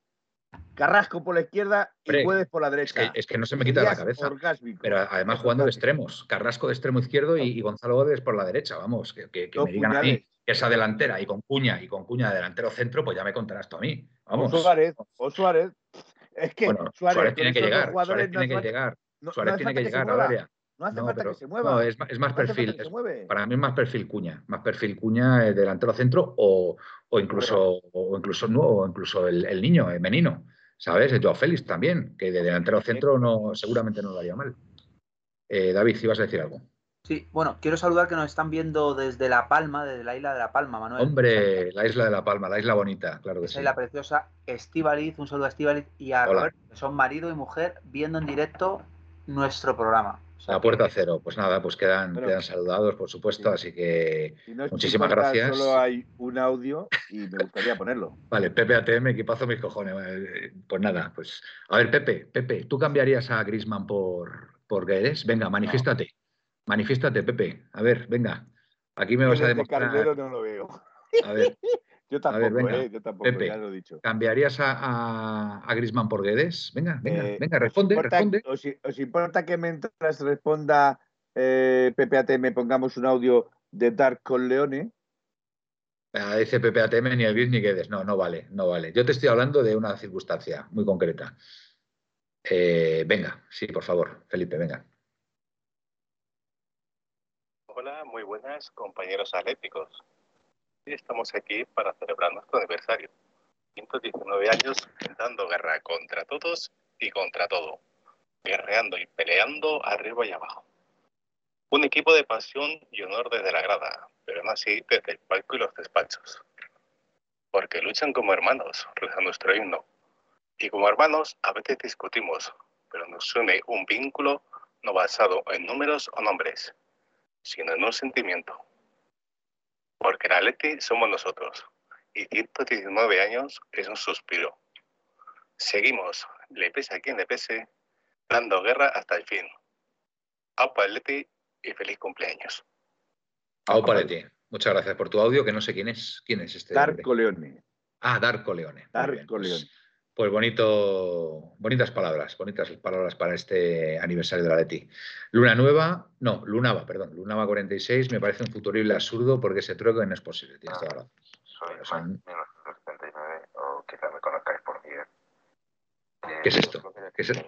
Carrasco por la izquierda y puedes por la derecha. Es que, no se me quita de la cabeza. Pero además jugando de extremos. Carrasco de extremo izquierdo y, Gonzalo Gómez por la derecha. Vamos, que, me digan a mí que esa delantera y con cuña y con cuña de delantero centro, pues ya me contarás tú a mí. Vamos. O Suárez, o Suárez. Es que Suárez, tiene que llegar. Suárez tiene que llegar. Suárez tiene que llegar al área. No hace falta que se mueva. No, es, más perfil. para mí es más perfil cuña. Más perfil cuña eh, delantero centro o, o incluso, o incluso, no, o incluso el, niño, el menino. ¿Sabes? El Joao Félix también, que de delantero centro no, seguramente no lo haría mal. Eh, David, si vas a decir algo. Sí, bueno, quiero saludar que nos están viendo desde La Palma, desde la isla de La Palma, Manuel. Hombre, la isla de La Palma, la isla bonita, claro que sí. La preciosa Estivaliz, un saludo a Estivaliz y a Roberto, que son marido y mujer, viendo en directo nuestro programa. la puerta cero, pues nada, pues quedan, quedan saludados, por supuesto, así que muchísimas gracias. Solo hay un audio y me gustaría ponerlo. Vale, Pepe ATM, equipazo mis cojones. Pues nada, pues a ver, Pepe, Pepe, ¿tú cambiarías a Grisman por, por Guedes? Venga, manifiéstate. Manifiéstate, Pepe. A ver, venga. Aquí me vas a demostrar. Carnero no lo veo. A ver. Yo tampoco, ¿eh? Yo tampoco, Pepe, ya lo he dicho. ¿Cambiarías a, a, Grisman por Guedes? Venga, venga, eh, venga, responde, ¿os responde. Os, importa que mientras responda eh, PPATM pongamos un audio de Dark con Leone? Ah, dice PPATM ni el Gris ni Guedes. No, no vale, no vale. Yo te estoy hablando de una circunstancia muy concreta. Eh, venga, sí, por favor, Felipe, venga. Hola, muy buenas compañeros atléticos. Estamos aquí para celebrar nuestro aniversario. 119 años dando guerra contra todos y contra todo. Guerreando y peleando arriba y abajo. Un equipo de pasión y honor desde la grada, pero no así desde el palco y los despachos. Porque luchan como hermanos, rezando nuestro himno. Y como hermanos a veces discutimos, pero nos une un vínculo no basado en números o nombres, sino en un sentimiento porque la Atleti somos nosotros y 119 años es un suspiro. Seguimos, le pese a quien le pese, dando guerra hasta el fin. Aupa Atleti y feliz cumpleaños. Aupa Atleti, muchas gracias por tu audio, que no sé quién es. ¿Quién es este? Darko Leone. Ah, Darko Leone. Darko pues Leone. Pues bonito, bonitas palabras, bonitas palabras para este aniversario de la Leti. Luna nueva, no, Lunava, perdón, Lunava 46 me parece un futurible absurdo porque ese trueco no es posible, tienes toda la razón. Soy son... 1979 o quizá me conozcáis por 10. ¿Qué es esto? ¿Qué es esto?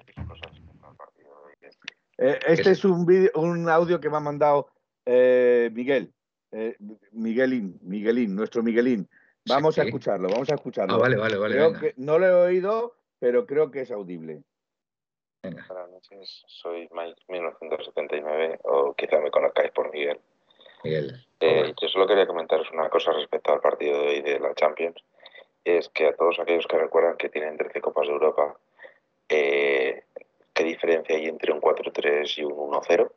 Eh, este es, un, video, un audio que me ha mandado eh, Miguel, eh, Miguelín, Miguelín, nuestro Miguelín. Vamos a escucharlo, vamos a escucharlo. Ah, vale, vale, vale. Creo que, no lo he oído, pero creo que es audible. Buenas noches, soy Mike 1979, o quizá me conozcáis por Miguel. Miguel. Eh, yo solo quería comentaros una cosa respecto al partido de hoy de la Champions. Es que a todos aquellos que recuerdan que tienen 13 Copas de Europa, eh, ¿qué diferencia hay entre un 4-3 y un 1-0?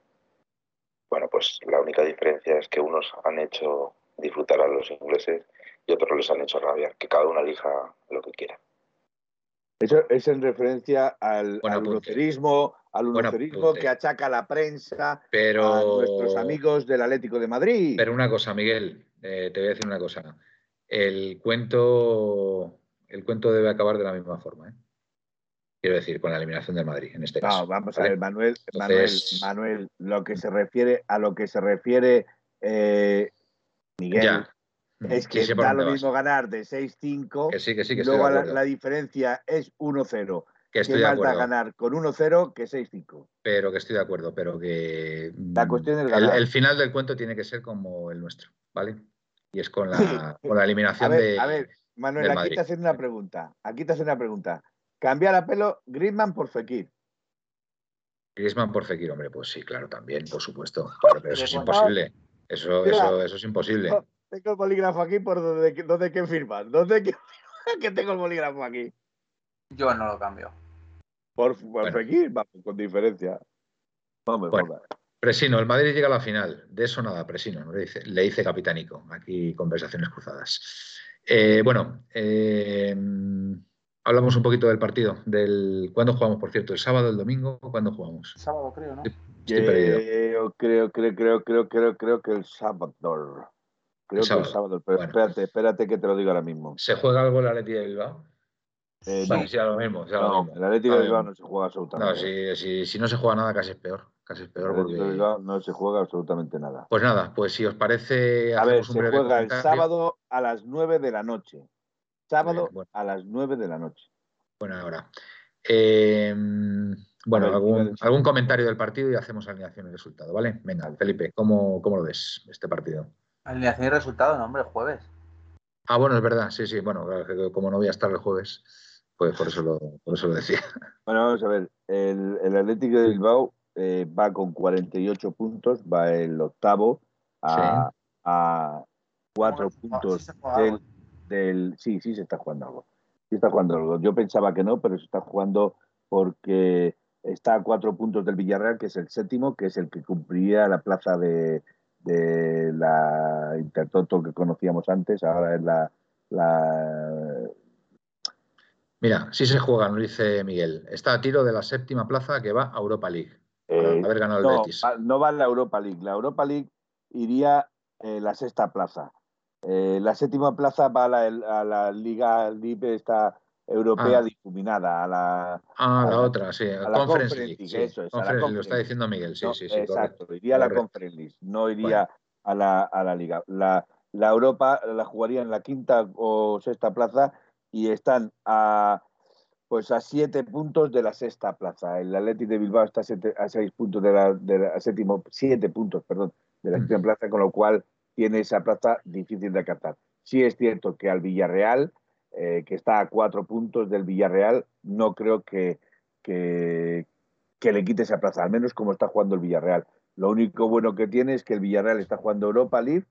Bueno, pues la única diferencia es que unos han hecho disfrutar a los ingleses y otros les han hecho rabiar, que cada uno elija lo que quiera. Eso es en referencia al, unocerismo, al unocerismo que achaca la prensa Pero... a nuestros amigos del Atlético de Madrid. Pero una cosa, Miguel, eh, te voy a decir una cosa. El cuento, el cuento debe acabar de la misma forma. ¿eh? Quiero decir, con la eliminación del Madrid, en este caso. No, vamos a ver, Manuel, Manuel, Manuel, lo que se refiere a lo que se refiere eh, Miguel. Es que da lo mismo ganar de 6-5. Que sí, que sí, que luego la, diferencia es 1-0. Que estoy de acuerdo. ganar con 1-0 que 6-5. Pero que estoy de acuerdo, pero que. La cuestión es el, el, final del cuento tiene que ser como el nuestro, ¿vale? Y es con la, con la eliminación a ver, de. A ver, Manuel, aquí te hacen una pregunta. Aquí te hacen una pregunta. Cambiar a pelo Griezmann por Fekir. Griezmann por Fekir, hombre, pues sí, claro, también, por supuesto. Claro, pero eso es imposible. Eso, eso, eso es imposible. Tengo el bolígrafo aquí por donde, donde que firmas. ¿Dónde que, que tengo el bolígrafo aquí? Yo no lo cambio. Por, por vamos, con diferencia. Vamos, bueno, Presino, el Madrid llega a la final. De eso nada, Presino, le dice, le dice Capitánico. Aquí conversaciones cruzadas. Eh, bueno, eh, hablamos un poquito del partido. Del, ¿Cuándo jugamos, por cierto? ¿El sábado, el domingo? ¿Cuándo jugamos? El sábado, creo, ¿no? Estoy perdido. Creo, creo, creo, creo, creo, creo que el sábado. Creo que el sábado, pero espérate, espérate que te lo digo ahora mismo. ¿Se juega algo el Atleti de Bilbao? Eh, sí, no. lo mismo. no, el Atleti de Bilbao no se juega absolutamente No, si, si, si, no se juega nada, casi es peor. Casi es peor. Porque... de Bilbao no se juega absolutamente nada. Pues nada, pues si os parece. A ver, se juega el sábado a las 9 de la noche. Sábado bueno. a las 9 de la noche. Buena hora. Eh, bueno, ver, algún, algún, comentario del partido y hacemos alineación y resultado, ¿vale? Venga, Felipe, ¿cómo, cómo lo ves este partido? Alineación y resultado, no, hombre, el jueves. Ah, bueno, es verdad, sí, sí. Bueno, como no voy a estar el jueves, pues por eso lo, por eso lo decía. Bueno, vamos a ver. El, el Atlético de Bilbao eh, va con 48 puntos, va el octavo a, sí. a cuatro puntos sí del, del, Sí, sí se está jugando algo. Sí está jugando algo. Yo pensaba que no, pero se está jugando porque está a cuatro puntos del Villarreal, que es el séptimo, que es el que cumpliría la plaza de, de la Intertoto que conocíamos antes, ahora es la, la... Mira, sí se juega, nos dice Miguel. Está a tiro de la séptima plaza que va a Europa League. Eh, haber ganado no, el Betis. no va en la Europa League. La Europa League iría en la sexta plaza. Eh, la séptima plaza va a la, a la Liga Libre esta europea Ah. difuminada, a la Ah, a la la- otra, sí. la Conference League. Sí. eso es, a la Conference lo está diciendo Miguel, sí, no, sí, sí. exacto, correcto. iría a la. Conference League, no iría a, la, a la Liga. La, la Europa la jugaría en la quinta o sexta plaza y están a pues a siete puntos de la sexta plaza. El Athletic de Bilbao está a, siete- a seis puntos de la, de la- a séptimo, siete puntos, perdón, de la Mm. séptima plaza, con lo cual tiene esa plaza difícil de acatar. Sí es cierto que al Villarreal, eh, que está a cuatro puntos del Villarreal, no creo que, que, le quite esa plaza, al menos como está jugando el Villarreal. Lo único bueno que tiene es que el Villarreal está jugando Europa League,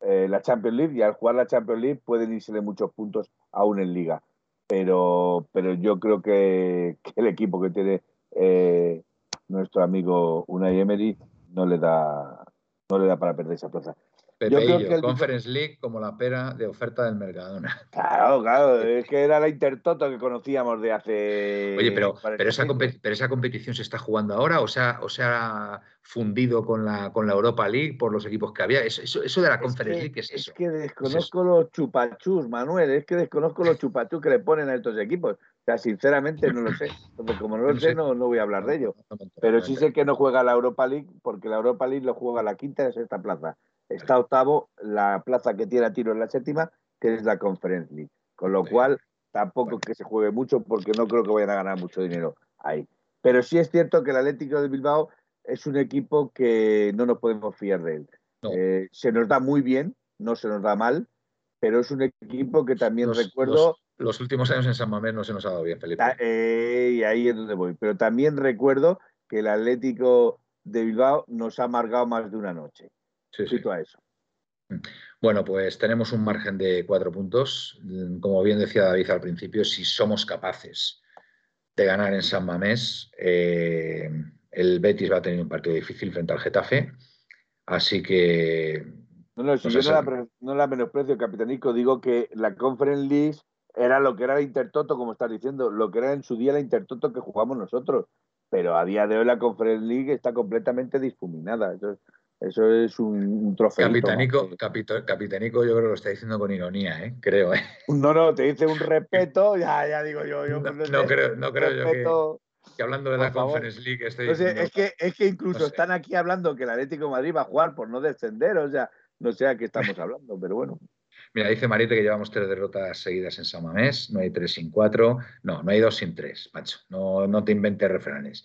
eh, la Champions League, y al jugar la Champions League pueden irsele muchos puntos aún en Liga. Pero, pero yo creo que, que el equipo que tiene eh, nuestro amigo Unai Emery no le da no le da para perder esa plaza. Yo creo Pepeillo, que el- Conference League como la pera de oferta del Mercadona. Claro, claro, es que era la Intertoto que conocíamos de hace. Oye, pero, pero, esa, 45. compe- pero esa competición se está jugando ahora o se ha, o se ha fundido con la, con la Europa League por los equipos que había. Eso, eso, eso de la Es Conference que- League, ¿qué es eso? Es que desconozco los chupachus, Manuel, es que desconozco los chupachus que le ponen a estos equipos. O sea, sinceramente no lo sé. Entonces, como no lo No sé, sé. no, no voy a hablar de ello. Pero sí sé que no juega la Europa League, porque la Europa League lo juega la quinta y la sexta plaza. Está octavo, la plaza que tiene a tiro en la séptima, que es la Conference League. Con lo Sí. cual, tampoco Bueno. que se juegue mucho, porque no creo que vayan a ganar mucho dinero ahí. Pero sí es cierto que el Atlético de Bilbao es un equipo que no nos podemos fiar de él. No. Eh, se nos da muy bien, no se nos da mal, pero es un equipo que también Los- recuerdo. los- los últimos años en San Mamés no se nos ha dado bien, Felipe. Eh, y ahí es donde voy. Pero también recuerdo que el Atlético de Bilbao nos ha amargado más de una noche. Sí, sí. A eso. Bueno, pues tenemos un margen de cuatro puntos. Mm, Como bien decía David al principio, si somos capaces de ganar en San Mamés, eh, el Betis va a tener un partido difícil frente al Getafe. Así que No, no, si yo no la, pre- no la menosprecio, capitanico, digo que la Conference League era lo que era la Intertoto, como estás diciendo, lo que era en su día la Intertoto que jugamos nosotros. Pero a día de hoy la Conference League está completamente difuminada. Eso, es- eso es un, un trofeo. Capitanico, capito- Capitanico yo creo que lo está diciendo con ironía, ¿eh? creo. ¿eh? No, no, te dice un respeto, ya, ya digo yo. yo No, no creo, no creo yo que, hablando de la favor. Conference League estoy sé, diciendo- es, que, es que incluso sé. están aquí hablando que el Atlético de Madrid va a jugar por no descender, o sea, no sé a qué estamos hablando, pero bueno. Mira, dice Marite que llevamos tres derrotas seguidas en San Mamés, no hay tres sin cuatro, no, no hay dos sin tres, macho, no, no te inventes refranes.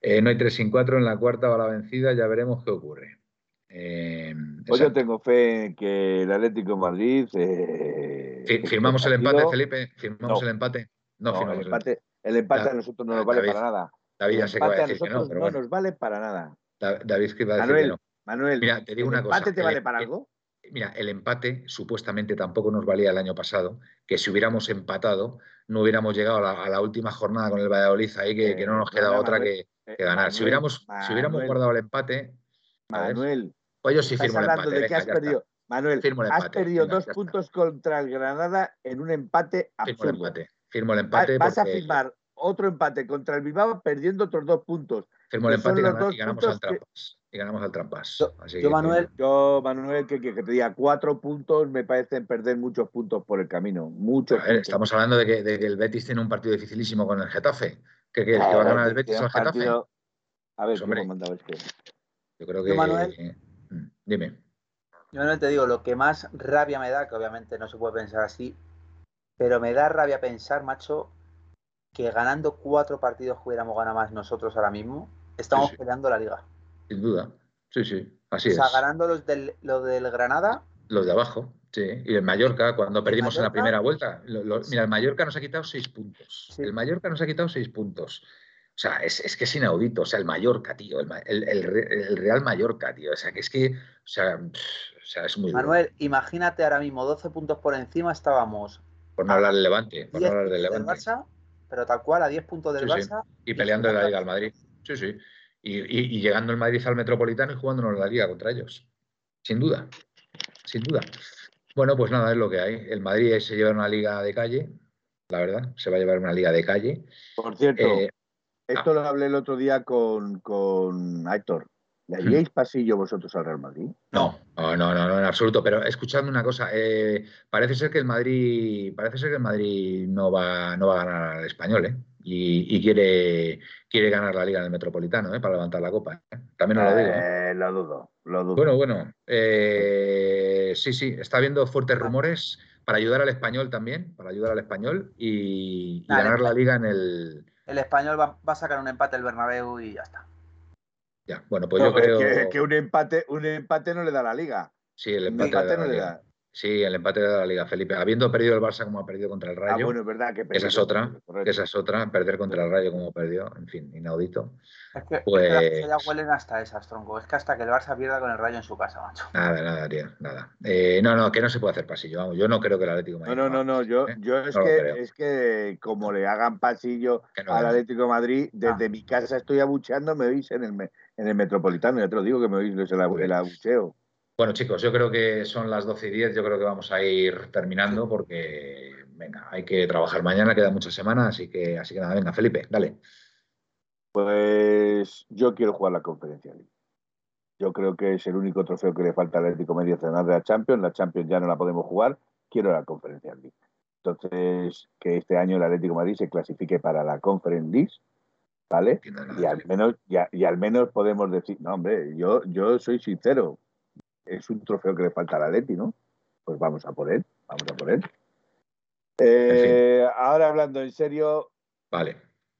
Eh, no hay tres sin cuatro, en la cuarta va la vencida, ya veremos qué ocurre. Eh, Pues yo tengo fe en que el Atlético de Madrid. eh, Fi- ¿Firmamos el empate, Felipe? ¿Firmamos No. el empate? No, No, firmamos el el empate, el empate a nosotros no nos vale David, para nada. David El ya sé que va a decir que no, no nos vale para nada. Da- David que va a decir Manuel, que no. Manuel, Mira, te digo ¿el una cosa. empate te el- vale para el- algo? Mira, el empate supuestamente tampoco nos valía el año pasado, que si hubiéramos empatado no hubiéramos llegado a la, a la última jornada con el Valladolid ahí, que, Eh, que no nos queda otra Manuel, que, Eh, que ganar. si Manuel, hubiéramos, si hubiéramos guardado el empate, Manuel, pues yo sí firmo el empate. de que has perdido. Manuel, has perdido venga, dos puntos contra el Granada en un empate Firmo el absurdo. empate. Firmo el empate. Vas a firmar otro empate contra el Bilbao perdiendo otros dos puntos. Firmo el empate y, gana- ganamos al que- trampas. Y ganamos al trampas. Yo- Así yo, que- Manuel, Yo, Manuel, que, que, te diga cuatro puntos me parecen perder muchos puntos por el camino. Muchos A ver, estamos hablando de que, de que el Betis tiene un partido dificilísimo con el Getafe. ¿Qué quieres? ¿Que va a ganar el Betis al Getafe? partido- A ver, Pues, hombre. ¿cómo mandaba este? Yo creo que. Yo, Manuel. Dime. Yo no te digo, lo que más rabia me da, que obviamente no se puede pensar así, pero me da rabia pensar, macho, que ganando cuatro partidos hubiéramos ganado más nosotros ahora mismo, estamos Sí, sí. peleando la liga. Sin duda. Sí, sí. Así o sea, es. ganando los del, los del Granada, Los de abajo, sí. Y el Mallorca, cuando perdimos en la primera vuelta. lo- lo- mira, el Mallorca nos ha quitado seis puntos. Sí. El Mallorca nos ha quitado seis puntos. O sea, es, es que es inaudito. O sea, el Mallorca, tío. El, el- el Re- el Real Mallorca, tío. O sea, que es que. O sea, pff, o sea es muy duro. Manuel, imagínate ahora mismo 12 puntos por encima, estábamos Por no hablar del Levante. Por no 10 hablar del puntos del Levante. Barça, pero tal cual, a 10 puntos del Sí, sí. Barça. Y peleando en la Liga al Madrid. Sí, sí. Y, y- y llegando el Madrid al Metropolitano y jugándonos la Liga contra ellos. Sin duda. Sin duda. Bueno, pues nada, es lo que hay. El Madrid se lleva una liga de calle, la verdad. Se va a llevar una liga de calle. Por cierto, Eh, esto lo hablé el otro día con, con Héctor. ¿Le haríais pasillo vosotros al Real Madrid? No, no, no, no, en absoluto. Pero escuchadme una cosa, eh, parece ser que el Madrid, parece ser que el Madrid no va, no va a ganar al español, ¿eh? Y, quiere, quiere ganar la Liga del Metropolitano, ¿eh? Para levantar la copa. ¿eh? También os lo digo. Eh, lo dudo, lo dudo. Bueno, bueno. Eh, sí, sí, está habiendo fuertes rumores para ayudar al español también, para ayudar al español y, ganar la liga en el. El español va, va, a sacar un empate el Bernabéu y ya está. Ya, bueno, pues yo creo. Que, un, empate, un empate no le da la liga. Sí, el empate, no le da. Sí, el empate de la Liga, Felipe. Habiendo perdido el Barça como ha perdido contra el ah, Rayo. Ah, bueno, es verdad que esa es otra. esa es otra. Perder contra el Rayo como perdió. En fin, inaudito. Es que, pues... ya huelen hasta esas, tronco. Es que hasta que el Barça pierda con el Rayo en su casa, macho. Nada, nada, tío. Nada. Eh, no, no, que no se puede hacer pasillo. Vamos, yo no creo que el Atlético Madrid. No, no, no. no. Yo, ¿eh? yo es, que, es que como le hagan pasillo al Atlético Madrid, desde mi casa estoy abucheando, me oís en el, en el Metropolitano. Ya te lo digo que me oís el, el abucheo. Bueno, chicos, yo creo que son las 12 y 10, yo creo que vamos a ir terminando porque, venga, hay que trabajar mañana, queda mucha semana, así que, así que nada, venga, Felipe, dale. Pues yo quiero jugar la conferencia Yo creo que es el único trofeo que le falta al Atlético Medio de la Champions. La Champions ya no la podemos jugar. Quiero la Conferencia League. Entonces, que este año el Atlético Madrid se clasifique para la Conference League, ¿vale? Y al menos, y al menos podemos decir, no, hombre, yo, yo soy sincero es un trofeo que le falta a Leti, ¿no? Pues vamos a por él, vamos a por él. Eh, ahora hablando en serio, vale.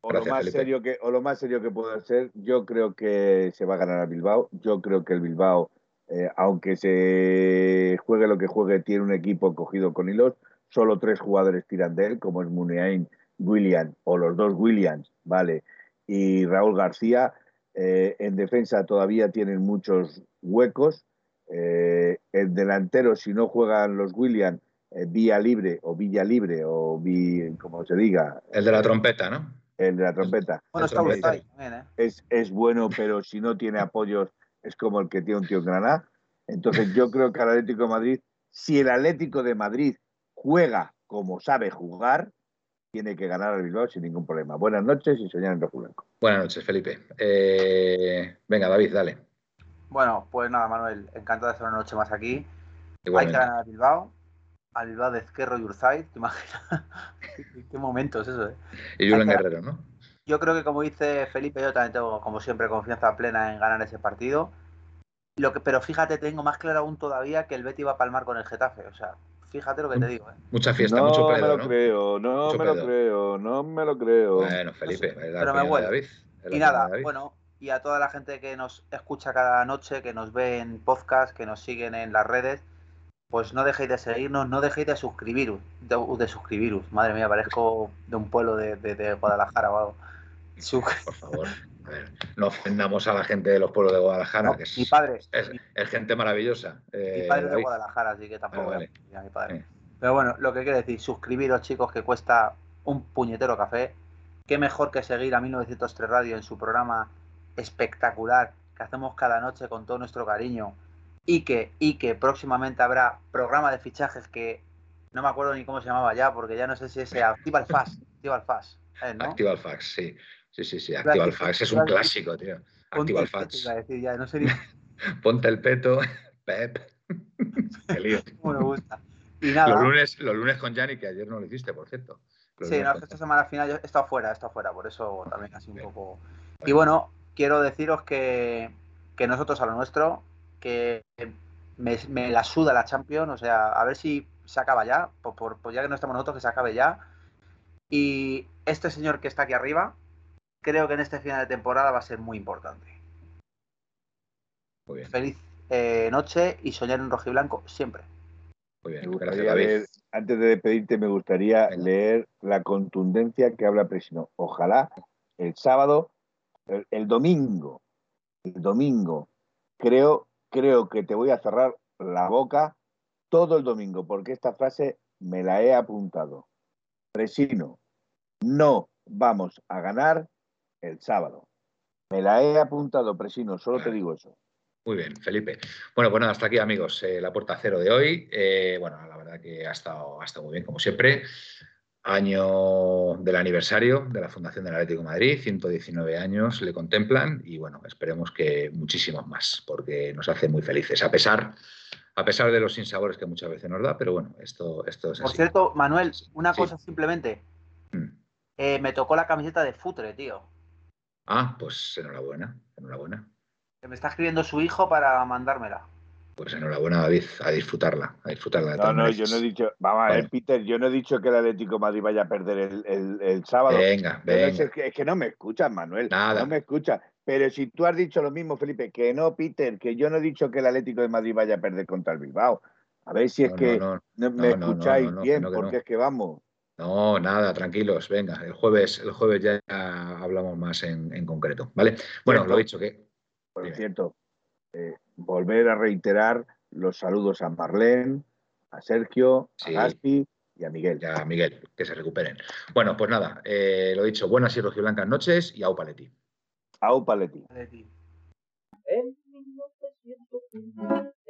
O lo, más serio que, o lo más serio que puedo ser, yo creo que se va a ganar a Bilbao. Yo creo que el Bilbao, eh, aunque se juegue lo que juegue, tiene un equipo cogido con hilos. Solo tres jugadores tiran de él, como es Muniain, William o los dos Williams, ¿vale? Y Raúl García. Eh, en defensa todavía tienen muchos huecos. Eh, el delantero, si no juegan los Williams, eh, vía libre o Villa libre o como se diga. El de la trompeta, ¿no? El de la trompeta. Bueno, está también, ¿eh? es, es bueno, pero si no tiene apoyos, es como el que tiene un tío en Granada. Entonces, yo creo que el Atlético de Madrid, si el Atlético de Madrid juega como sabe jugar, tiene que ganar al Bilbao sin ningún problema. Buenas noches y soñar en rojo blanco. Buenas noches, Felipe. venga, David, dale. Bueno, pues nada, Manuel, encantado de estar una noche más aquí. Hay que ganar a Bilbao, a Bilbao de Ezquerro y Urzaiz, ¿te imaginas? ¿Qué, momentos eso, ¿eh? Y Julen Guerrero, ¿no? Yo creo que como dice Felipe, yo también tengo, como siempre, confianza plena en ganar ese partido. Lo que, pero fíjate, tengo más claro aún todavía que el Betty va a palmar con el Getafe. O sea, fíjate lo que te digo. ¿eh? Mucha fiesta, mucho pedo, me lo creo, no me lo creo, no me lo creo. Bueno, Felipe, pero me huele. Y nada, bueno, y a toda la gente que nos escucha cada noche, que nos ve en podcast, que nos siguen en las redes, pues no dejéis de seguirnos, no dejéis de suscribiros, de, suscribiros. Madre mía, parezco de un pueblo de, Guadalajara o algo. Por favor, no ofendamos a la gente de los pueblos de Guadalajara, que es, mi padre, es, gente maravillosa. mi padre es de Guadalajara, así que tampoco a mi padre. Pero bueno, lo que quiero decir, suscribiros chicos, que cuesta un puñetero café. Qué mejor que seguir a 1903 Radio en su programa espectacular que hacemos cada noche con todo nuestro cariño y que, y que próximamente habrá programa de fichajes que no me acuerdo ni cómo se llamaba ya, porque ya no sé si es Activa el Fax. Activa el Fax. ¿eh, Activa el Fax, sí. Sí, sí, sí. Activa el Fax es un clásico, tío. Activa el Fax. Ponte el peto, Pep. Qué lío. me gusta. Los lunes, los lunes con Yanni, que ayer no lo hiciste, por cierto. sí, no, esta semana final yo he estado fuera, he estado fuera, por eso también así un poco. Y bueno, quiero deciros que, nosotros a lo nuestro, que me, la suda la Champions, o sea, a ver si se acaba ya, por, ya que no estamos nosotros, que se acabe ya. Y este señor que está aquí arriba, creo que en este final de temporada va a ser muy importante. Muy bien. Feliz eh, noche y soñar en rojo y blanco siempre. Muy bien, gracias, antes de despedirte, me gustaría leer la contundencia que habla Presino. Ojalá el sábado el, domingo, el domingo, creo, creo que te voy a cerrar la boca todo el domingo, porque esta frase me la he apuntado. Presino, no vamos a ganar el sábado. Me la he apuntado, Presino, solo te digo eso. Muy bien, Felipe. Bueno, pues nada, hasta aquí, amigos, eh, la puerta cero de hoy. Eh, bueno, la verdad que ha estado, ha estado muy bien, como siempre. Año del aniversario de la Fundación del Atlético de Madrid, 119 años le contemplan y bueno, esperemos que muchísimos más, porque nos hace muy felices, a pesar, a pesar de los sinsabores que muchas veces nos da, pero bueno, esto, esto es Por cierto, Manuel, una cosa simplemente. Mm. Eh, me tocó la camiseta de Futre, tío. Ah, pues enhorabuena, enhorabuena. Que me está escribiendo su hijo para mandármela. Pues enhorabuena, David, a disfrutarla, a disfrutarla. no, no, yo no he dicho, vamos a ver, Peter, yo no he dicho que el Atlético Madrid vaya a perder el, sábado. Venga, venga. Es que, no me escuchas, Manuel. Nada. No me escuchas. Pero si tú has dicho lo mismo, Felipe, que no, Peter, que yo no he dicho que el Atlético de Madrid vaya a perder contra el Bilbao. A ver si es que me escucháis bien, porque es que vamos. No, nada, tranquilos, venga, el jueves, el jueves ya hablamos más en, concreto, ¿vale? Bueno, lo he dicho que. Por cierto, eh, volver a reiterar los saludos a Marlene, a Sergio, a Gaspi y a Miguel. Y a Miguel, que se recuperen. Bueno, pues nada, eh, lo dicho, buenas y rojiblancas noches y au paleti. Au paleti. En